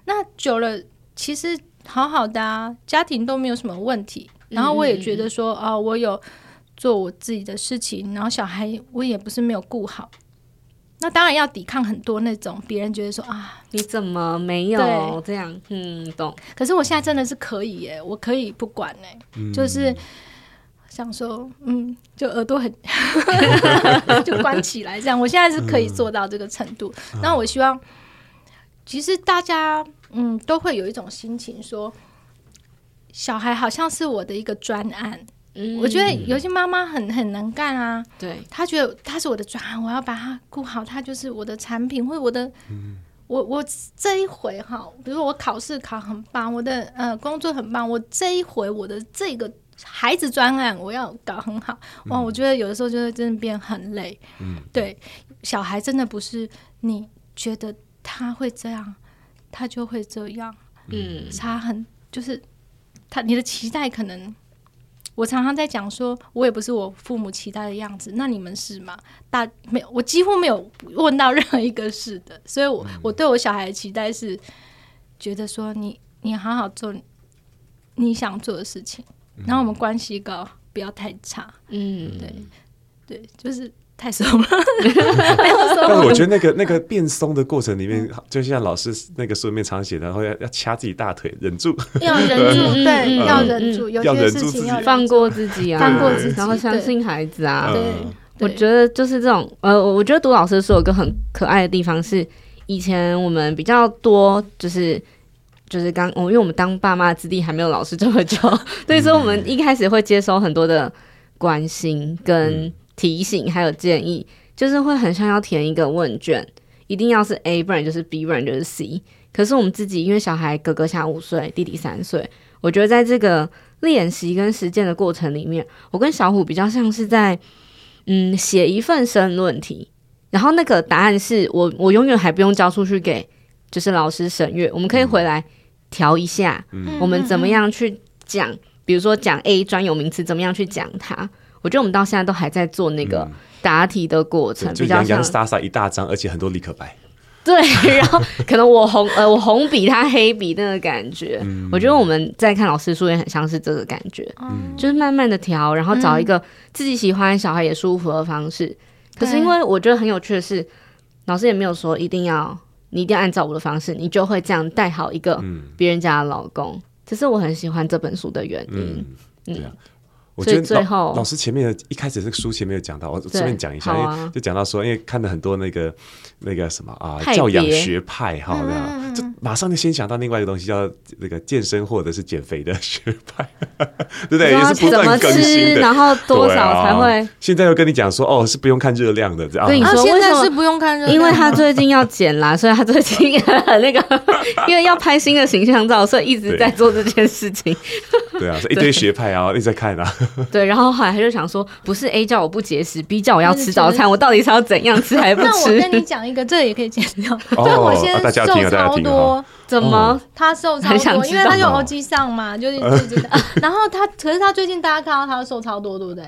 那久了，其实好好的啊，家庭都没有什么问题。然后我也觉得说，哦，我有。”做我自己的事情，然后小孩我也不是没有顾好，那当然要抵抗很多那种别人觉得说啊，你怎么没有这样？嗯，懂。可是我现在真的是可以耶，我可以不管哎，嗯、就是想说，嗯，就耳朵很 就关起来这样。我现在是可以做到这个程度。那、嗯、我希望，其实大家嗯都会有一种心情说，小孩好像是我的一个专案。我觉得有些妈妈很很能干啊，对，她觉得她是我的专案，我要把她顾好，她就是我的产品或者我的，嗯、我我这一回哈，比如说我考试考很棒，我的呃工作很棒，我这一回我的这个孩子专案，我要搞很好。哇，我觉得有的时候就会真的变很累。嗯，对，小孩真的不是你觉得他会这样，他就会这样。嗯，差很就是他你的期待可能。我常常在讲说，我也不是我父母期待的样子，那你们是吗？大没有，我几乎没有问到任何一个是的，所以我，我我对我小孩的期待是，觉得说你你好好做你想做的事情，然后我们关系高，不要太差，嗯，对对，就是。太松 了，但是我觉得那个那个变松的过程里面，就像老师那个书里面常写的，然后要要掐自己大腿，忍住，要忍住，对，要忍住，有些事情要放过自己啊，放过自己，然后相信孩子啊。对，我觉得就是这种，呃，我觉得读老师的书有个很可爱的地方是，以前我们比较多就是就是刚，我因为我们当爸妈的资历还没有老师这么久，所以说我们一开始会接收很多的关心跟。提醒还有建议，就是会很像要填一个问卷，一定要是 A，不然就是 B，不然就是 C。可是我们自己，因为小孩哥哥才五岁，弟弟三岁，我觉得在这个练习跟实践的过程里面，我跟小虎比较像是在嗯写一份申论题，然后那个答案是我我永远还不用交出去给就是老师审阅，我们可以回来调一下，嗯、我们怎么样去讲，比如说讲 A 专有名词，怎么样去讲它。我觉得我们到现在都还在做那个答题的过程，嗯、比较像洒洒一大张，而且很多立可白。对，然后可能我红 呃我红笔，他黑笔那个感觉，嗯、我觉得我们在看老师书也很像是这个感觉，嗯、就是慢慢的调，然后找一个自己喜欢、小孩也舒服的方式。嗯、可是因为我觉得很有趣的是，老师也没有说一定要你一定要按照我的方式，你就会这样带好一个别人家的老公。这是我很喜欢这本书的原因。嗯。嗯我觉得老老师前面一开始这个书前面有讲到，我顺便讲一下，因为就讲到说，因为看了很多那个那个什么啊教养学派哈，就马上就先想到另外一个东西叫那个健身或者是减肥的学派，对不对？也是不断更新的，然后多少才会？现在又跟你讲说，哦，是不用看热量的，这样。跟你说，现在是不用看热量，因为他最近要减啦，所以他最近那个因为要拍新的形象照，所以一直在做这件事情。对啊，一堆学派啊，一直在看啊。对，然后后来他就想说，不是 A 叫我不节食，B 叫我要吃早餐，我到底是要怎样吃还不吃？那我跟你讲一个，这个也可以剪掉。就我先瘦超多，怎么？他瘦超多，因为他有 OG 上嘛，就是。然后他，可是他最近大家看到他瘦超多，对不对？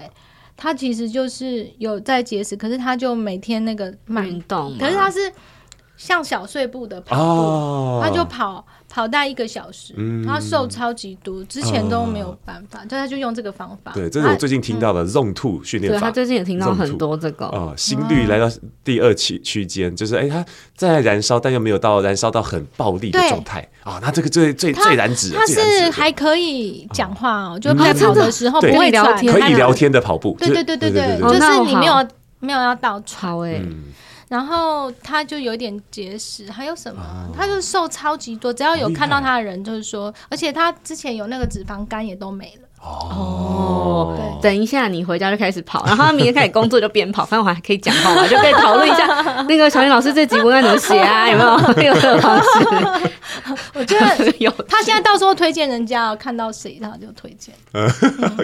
他其实就是有在节食，可是他就每天那个运动，可是他是像小碎步的跑步，他就跑。跑大一个小时，他瘦超级多，之前都没有办法，就他就用这个方法。对，这是我最近听到的 Zone Two 训练法。他最近也听到很多这个。啊，心率来到第二区区间，就是哎，他在燃烧，但又没有到燃烧到很暴力的状态。啊。那这个最最最燃脂，他是还可以讲话哦，就在跑的时候不会聊天，可以聊天的跑步。对对对对对，就是你没有没有要倒超哎。然后他就有点结石，还有什么？他就瘦超级多，只要有看到他的人，就是说，而且他之前有那个脂肪肝也都没了。哦，等一下你回家就开始跑，然后他明天开始工作就边跑，反正我还可以讲话嘛，就可以讨论一下 那个小林老师这集文案怎么写啊？有没有有这个方式？我觉得有。他现在到时候推荐人家，看到谁他就推荐。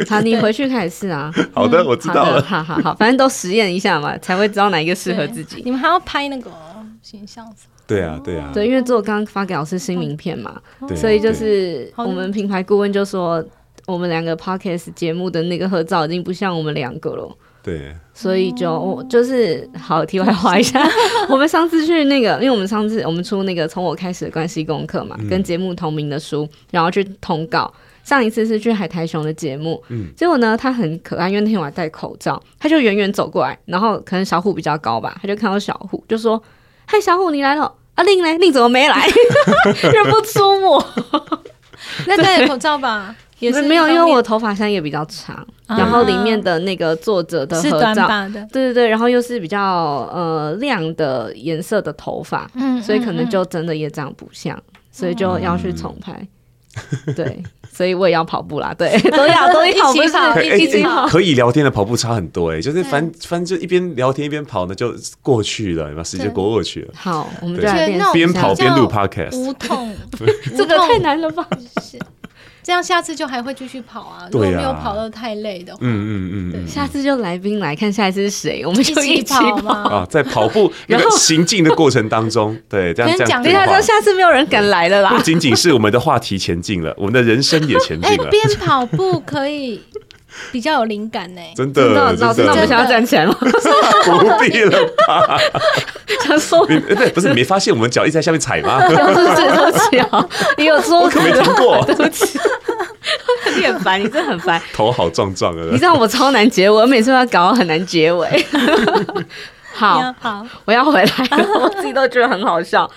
好，你回去开始试啊。好的，我知道了。好好好，反正都实验一下嘛，才会知道哪一个适合自己。你们还要拍那个形象？对啊，对啊。对，因为做刚刚发给老师新名片嘛，所以就是我们品牌顾问就说。我们两个 podcast 节目的那个合照已经不像我们两个了，对，所以就就是好题外话一下，我们上次去那个，因为我们上次我们出那个从我开始的关系功课嘛，跟节目同名的书，然后去通告。上一次是去海苔熊的节目，嗯，结果呢，他很可爱，因为那天我还戴口罩，他就远远走过来，然后可能小虎比较高吧，他就看到小虎就说：“嗨，小虎你来了，啊令呢？令怎么没来？认不出我？那戴口罩吧。”也是没有，因为我头发现在也比较长，啊、然后里面的那个作者的合照，对对对，然后又是比较呃亮的颜色的头发，嗯，所以可能就真的也长不像，嗯、所以就要去重拍，嗯、对，所以我也要跑步啦，对，都要 都要一起跑，一起跑，可以聊天的跑步差很多哎，就是反反正就一边聊天一边跑呢，就过去了，把时间过过去了。好，我们就来边边跑边录 podcast，无痛，这个太难了吧？这样下次就还会继续跑啊。如果没有跑到太累的话，嗯嗯嗯，下次就来宾来看下一次是谁，我们就一起跑嘛。啊，在跑步 然后行进的过程当中，对，这样这样，等一下，就下次没有人敢来了啦。不仅仅是我们的话题前进了，我们的人生也前进了。边跑步可以。比较有灵感呢，真的，老师，那我们想要站起来吗？不必了吧？想说，对，不是你没发现我们脚一直在下面踩吗？对不起啊，你有说可没听过？对不起，你很烦，你真的很烦，头好壮壮的。你知道我超难结尾，我每次都要搞很难结尾。好好，我要回来了，我自己都觉得很好笑。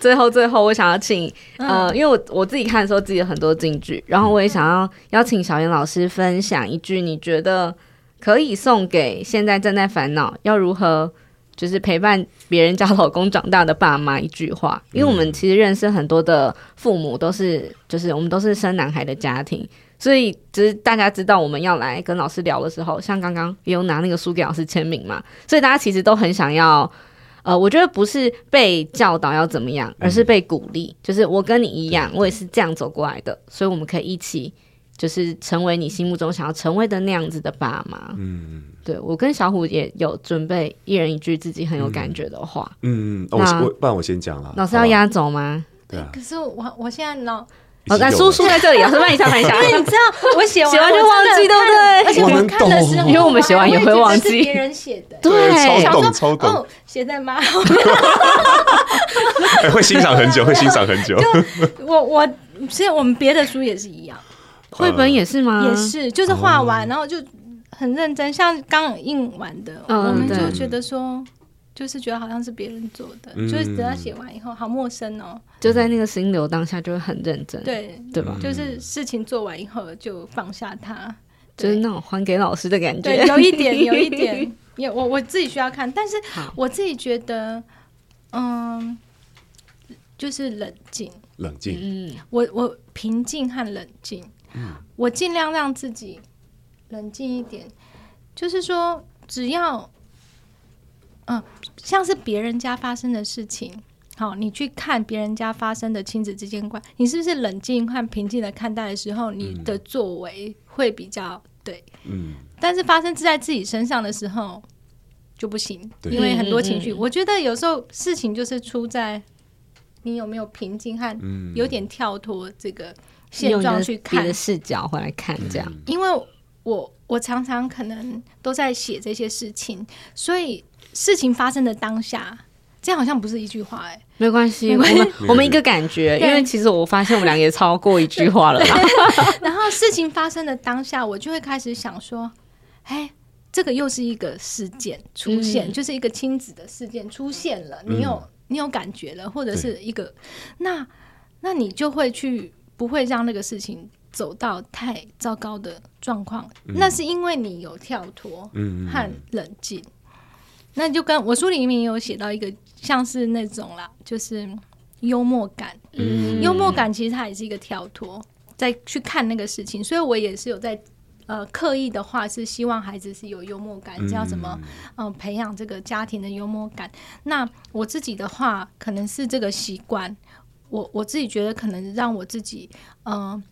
最后，最后，我想要请呃，因为我我自己看的时候，自己有很多金句，然后我也想要邀请小严老师分享一句，你觉得可以送给现在正在烦恼要如何就是陪伴别人家老公长大的爸妈一句话。因为我们其实认识很多的父母，都是就是我们都是生男孩的家庭，所以就是大家知道我们要来跟老师聊的时候，像刚刚也有拿那个书给老师签名嘛，所以大家其实都很想要。呃，我觉得不是被教导要怎么样，而是被鼓励。嗯、就是我跟你一样，我也是这样走过来的，所以我们可以一起，就是成为你心目中想要成为的那样子的爸妈。嗯，对，我跟小虎也有准备一人一句自己很有感觉的话。嗯嗯，我我不然我先讲了。老师要压轴吗？对啊。可是我我现在脑。哦，那书书在这里，老师帮你查一下。因为你知道，我写完写 完就忘记，对不对？而且我们看的时候，因为我们写完也会忘记。别人写的，对，超懂，超懂。哦，写在吗？会欣赏很久，会欣赏很久。我我其实我们别的书也是一样，绘本也是吗？也是，就是画完然后就很认真，像刚印完的，我们就觉得说。就是觉得好像是别人做的，嗯、就是等他写完以后，好陌生哦。就在那个心流当下，就会很认真，对对吧？就是事情做完以后，就放下它，就是那种还给老师的感觉。对，有一点，有一点，有我我自己需要看，但是我自己觉得，嗯，就是冷静，冷静。嗯，我我平静和冷静，嗯，我尽量让自己冷静一点，就是说，只要。嗯，像是别人家发生的事情，好，你去看别人家发生的亲子之间关，你是不是冷静和平静的看待的时候，你的作为会比较对？嗯。但是发生在自己身上的时候就不行，因为很多情绪。嗯嗯嗯，我觉得有时候事情就是出在你有没有平静和有点跳脱这个现状去看的视角回来看这样。因为我我常常可能都在写这些事情，所以。事情发生的当下，这样好像不是一句话哎、欸，没关系，我们我们一个感觉，因为其实我发现我们俩也超过一句话了。然后事情发生的当下，我就会开始想说，哎，这个又是一个事件出现，嗯、就是一个亲子的事件出现了，你有你有感觉了，或者是一个，那那你就会去不会让那个事情走到太糟糕的状况，嗯、那是因为你有跳脱和冷静。那就跟我书里面有写到一个像是那种啦，就是幽默感。嗯，幽默感其实它也是一个跳脱，在去看那个事情。所以我也是有在呃刻意的话，是希望孩子是有幽默感，知道怎么嗯、呃、培养这个家庭的幽默感。那我自己的话，可能是这个习惯，我我自己觉得可能让我自己嗯、呃、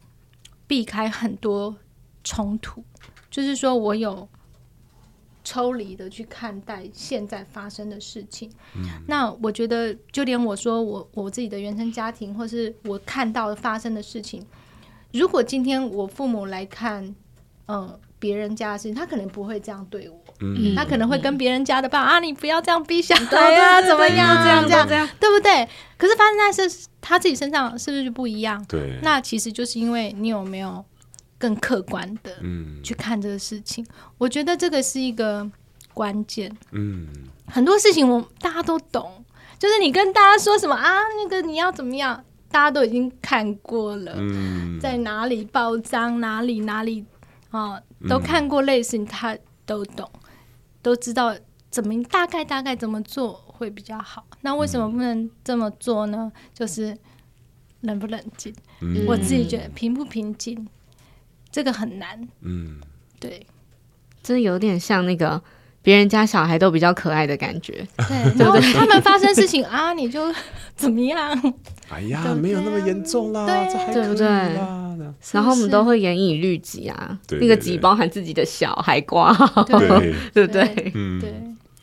避开很多冲突，就是说我有。抽离的去看待现在发生的事情，嗯、那我觉得就连我说我我自己的原生家庭，或是我看到发生的事情，如果今天我父母来看，嗯、呃，别人家的事情，他可能不会这样对我，嗯、他可能会跟别人家的爸、嗯、啊，你不要这样逼小孩啊，怎么样，这样这样这样，对不对？可是发生在是他自己身上，是不是就不一样？对，那其实就是因为你有没有。更客观的去看这个事情，嗯、我觉得这个是一个关键。嗯，很多事情我大家都懂，就是你跟大家说什么啊，那个你要怎么样，大家都已经看过了，嗯、在哪里报章，哪里哪里啊，都看过类似，他都懂，都知道怎么大概大概怎么做会比较好。那为什么不能这么做呢？就是冷不冷静？嗯、我自己觉得平不平静。这个很难，嗯，对，这有点像那个别人家小孩都比较可爱的感觉，对，然后他们发生事情 啊，你就 怎么样？哎呀，没有那么严重啦，对，对不对？啊。然后我们都会严以律己啊，对那个己包含自己的小孩挂号，对。对不对？嗯，对，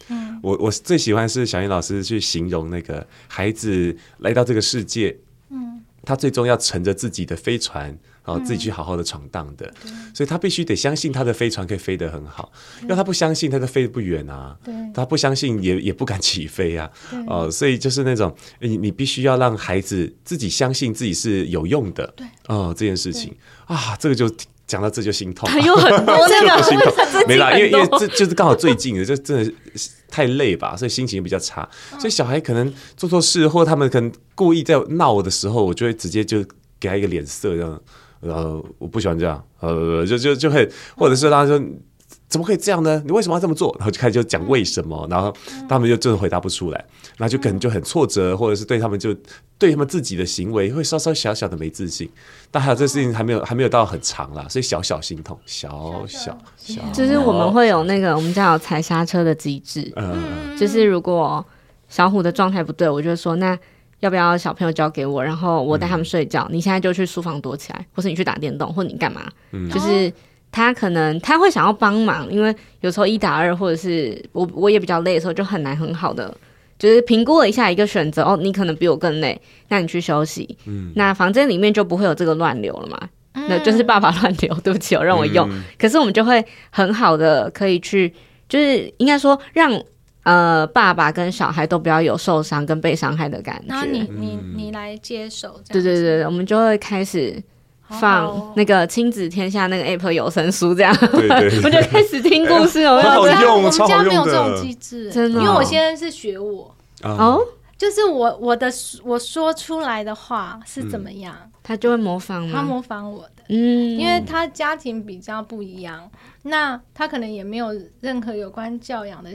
嗯，我我最喜欢是小英老师去形容那个孩子来到这个世界，嗯，他最终要乘着自己的飞船。哦，自己去好好的闯荡的，所以他必须得相信他的飞船可以飞得很好，因为他不相信，他就飞得不远啊。他不相信也也不敢起飞啊。哦，所以就是那种你你必须要让孩子自己相信自己是有用的。对，哦，这件事情啊，这个就讲到这就心痛。还有很多 那个心痛，没啦，因为因为这就是刚好最近的，就真的太累吧，所以心情比较差。所以小孩可能做错事，或他们可能故意在闹我的时候，我就会直接就给他一个脸色这样。呃，我不喜欢这样，呃，就就就会，或者是他说怎么可以这样呢？你为什么要这么做？然后就开始就讲为什么，然后他们就真的回答不出来，然后就可能就很挫折，或者是对他们就对他们自己的行为会稍稍小小的没自信。但还有这事情还没有还没有到很长啦，所以小小心痛，小小小，就是我们会有那个我们叫踩刹车的机制，嗯，就是如果小虎的状态不对，我就说那。要不要小朋友交给我，然后我带他们睡觉？嗯、你现在就去书房躲起来，或是你去打电动，或者你干嘛？嗯、就是他可能他会想要帮忙，因为有时候一打二，或者是我我也比较累的时候，就很难很好的就是评估了一下一个选择。哦，你可能比我更累，那你去休息。嗯，那房间里面就不会有这个乱流了嘛？嗯、那就是爸爸乱流，对不起，我让我用。嗯、可是我们就会很好的可以去，就是应该说让。呃，爸爸跟小孩都不要有受伤跟被伤害的感觉。然后你你你来接手，对对对，我们就会开始放那个亲子天下那个 App 有声书，这样，对对，我就开始听故事。我们好用，我们家没有这种机制，真的，因为我现在是学我。哦，就是我我的我说出来的话是怎么样，他就会模仿，他模仿我的，嗯，因为他家庭比较不一样，那他可能也没有任何有关教养的。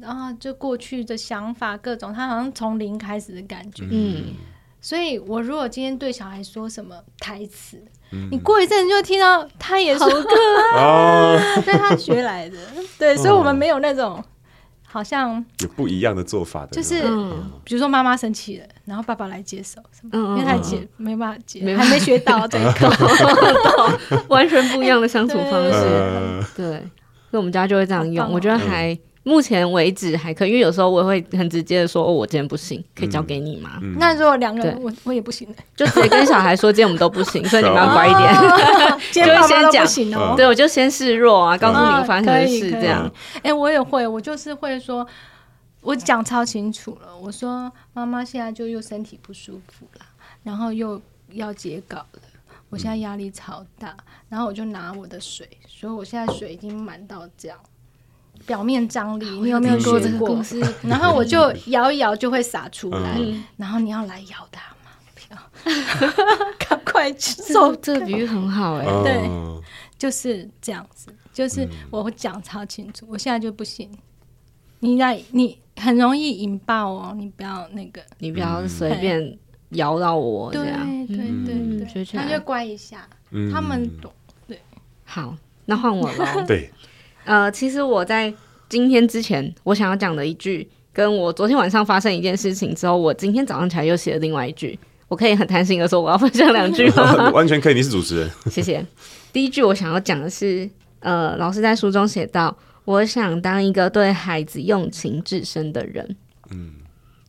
然后就过去的想法各种，他好像从零开始的感觉。嗯，所以我如果今天对小孩说什么台词，嗯、你过一阵就听到他也说，对他学来的。对，所以我们没有那种好像有不一样的做法的，就是比如说妈妈生气了，然后爸爸来接手什么，嗯、因为他接没办法接，还没学到这一课，完全不一样的相处方式。对，所以我们家就会这样用，我觉得还。目前为止还可以，因为有时候我也会很直接的说：“哦，我今天不行，可以交给你吗？”嗯嗯、那如果两个人，我我也不行，就直接跟小孩说：“今天我们都不行，所以你们要乖一点。哦 ”就会先讲，哦、对，我就先示弱啊，告诉你发生的事这样。哎、欸，我也会，我就是会说，我讲超清楚了。我说妈妈现在就又身体不舒服了，然后又要截稿了，我现在压力超大，然后我就拿我的水，所以我现在水已经满到这样。表面张力，你有没有过这个故事？然后我就摇一摇就会洒出来，然后你要来摇它吗？赶快去做。这个比喻很好哎，对，就是这样子，就是我讲超清楚，我现在就不行。你来，你很容易引爆哦，你不要那个，你不要随便摇到我这样。对对对，那就乖一下，他们懂。对，好，那换我了。对。呃，其实我在今天之前，我想要讲的一句，跟我昨天晚上发生一件事情之后，我今天早上起来又写了另外一句。我可以很贪心的说，我要分享两句吗？完全可以，你是主持人。谢谢。第一句我想要讲的是，呃，老师在书中写到，我想当一个对孩子用情至深的人。嗯，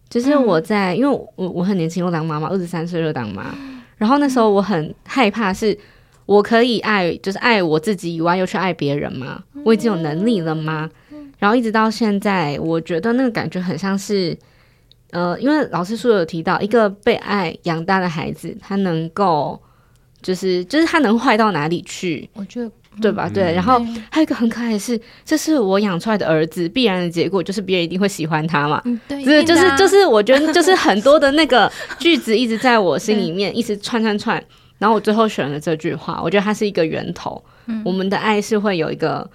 就是我在，因为我我很年轻，我当妈妈，二十三岁就当妈，然后那时候我很害怕是。我可以爱，就是爱我自己以外，又去爱别人吗？我已经有能力了吗？然后一直到现在，我觉得那个感觉很像是，呃，因为老师说有提到，一个被爱养大的孩子，他能够，就是就是他能坏到哪里去？我觉得对吧？对。然后还有一个很可爱的是，这是我养出来的儿子，必然的结果就是别人一定会喜欢他嘛。对，就是就是就是，我觉得就是很多的那个句子一直在我心里面 一直串串串。然后我最后选了这句话，我觉得它是一个源头。嗯、我们的爱是会有一个，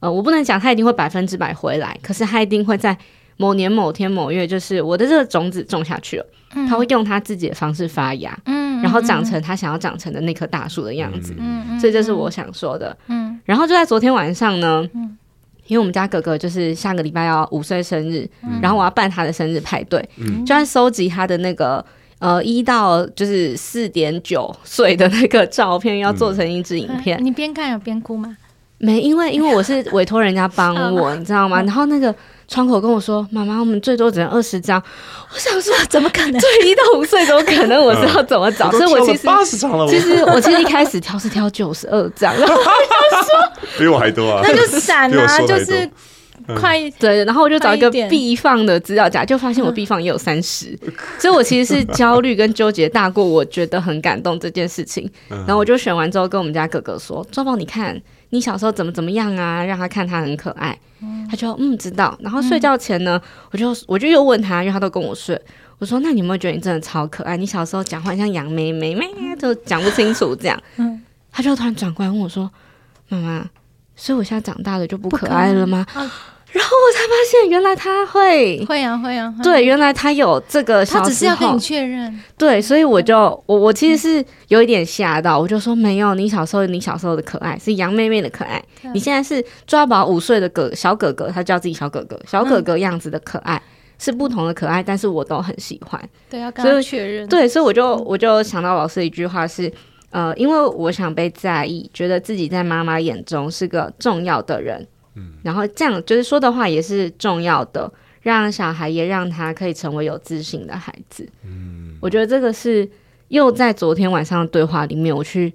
呃，我不能讲它一定会百分之百回来，可是它一定会在某年某天某月，就是我的这个种子种下去了，嗯、它会用它自己的方式发芽，嗯，然后长成它想要长成的那棵大树的样子。嗯，所以这是我想说的。嗯，然后就在昨天晚上呢，嗯、因为我们家哥哥就是下个礼拜要五岁生日，嗯、然后我要办他的生日派对，嗯、就在收集他的那个。呃一到就是四点九岁的那个照片，要做成一支影片。嗯、你边看有边哭吗？没，因为因为我是 委托人家帮我，你知道吗？然后那个窗口跟我说：“妈妈，我们最多只能二十张。”我想说，怎么可能？对，一到五岁怎么可能？我是要怎么找？所以我其实八十张了其实我其实一开始挑是挑九十二张，然后说比我还多啊，那就闪啊，就是快一对，然后我就找一个必放的资料夹，就发现我必放也有三十，所以我其实是焦虑跟纠结大过我觉得很感动这件事情。然后我就选完之后跟我们家哥哥说：“周宝，你看。”你小时候怎么怎么样啊？让他看他很可爱，嗯、他就嗯知道。然后睡觉前呢，嗯、我就我就又问他，因为他都跟我睡。我说：“那你有没有觉得你真的超可爱？你小时候讲话像杨妹妹，妹就讲不清楚这样。嗯”他就突然转过来问我说：“妈妈，所以我现在长大了就不可爱了吗？”然后我才发现，原来他会会啊会啊，对，原来他有这个小时候，他只是要跟你确认。对，所以我就我我其实是有一点吓到，我就说没有，你小时候你小时候的可爱是杨妹妹的可爱，你现在是抓宝五岁的哥小哥哥，他叫自己小哥哥，小哥哥样子的可爱是不同的可爱，但是我都很喜欢。对，要跟他确认。对，所以我就我就想到老师一句话是，呃，因为我想被在意，觉得自己在妈妈眼中是个重要的人。然后这样就是说的话也是重要的，让小孩也让他可以成为有自信的孩子。嗯，我觉得这个是又在昨天晚上的对话里面，我去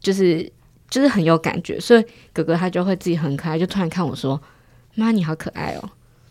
就是就是很有感觉，所以哥哥他就会自己很可爱，就突然看我说：“妈，你好可爱哦。”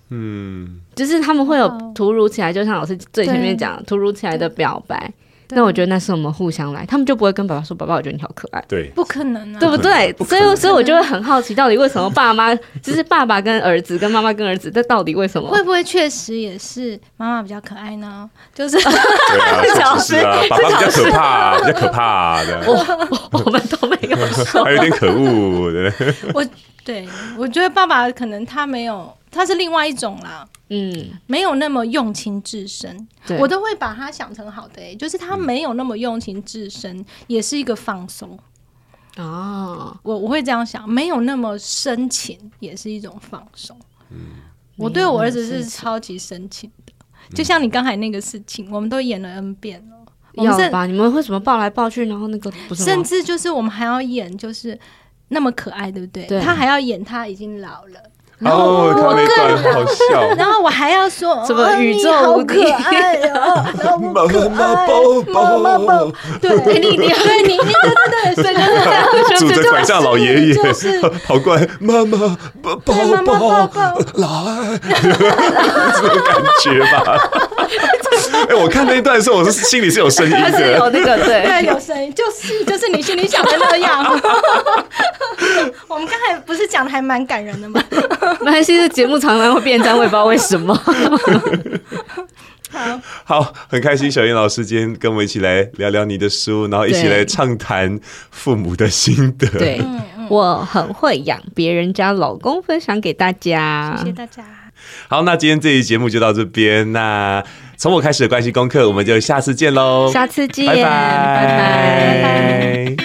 嗯，就是他们会有突如其来，就像老师最前面讲，突如其来的表白。那我觉得那是我们互相来，他们就不会跟爸爸说：“爸爸，我觉得你好可爱。”对，不可能啊，对不对？所以，所以我就会很好奇，到底为什么爸妈 就是爸爸跟儿子，跟妈妈跟儿子，这到底为什么？会不会确实也是妈妈比较可爱呢？就是对啊，是啊，爸爸比较可怕，比较可怕的。我 我们都没有说，还有点可恶。对，我对我觉得爸爸可能他没有，他是另外一种啦。嗯，没有那么用情至深，我都会把他想成好的、欸，就是他没有那么用情至深，嗯、也是一个放松。哦，我我会这样想，没有那么深情，也是一种放松。嗯，我对我儿子是超级深情的，嗯、就像你刚才那个事情，我们都演了 N 遍了。要吧？你们为什么抱来抱去，然后那个不是？甚至就是我们还要演，就是那么可爱，对不对？对，他还要演他已经老了。哦，他那段很好笑。然后我还要说什么宇宙无敌，妈妈抱抱抱，对，你你对你你对对对，拄着拐杖老爷爷，好乖，妈妈抱抱抱，来，这种感觉吧。哎，我看那一段的时候，我是心里是有声音的，有那个对，对，有声音，就是就是你心里想的那样。我们刚才不是讲的还蛮感人的吗？没关系，这节目常常会变这样，我也不知道为什么。好，好，很开心，小燕老师今天跟我们一起来聊聊你的书，然后一起来畅谈父母的心得。对，我很会养别人家老公，分享给大家，谢谢大家。好，那今天这期节目就到这边。那从我开始的关系功课，我们就下次见喽，下次见，拜拜，拜拜。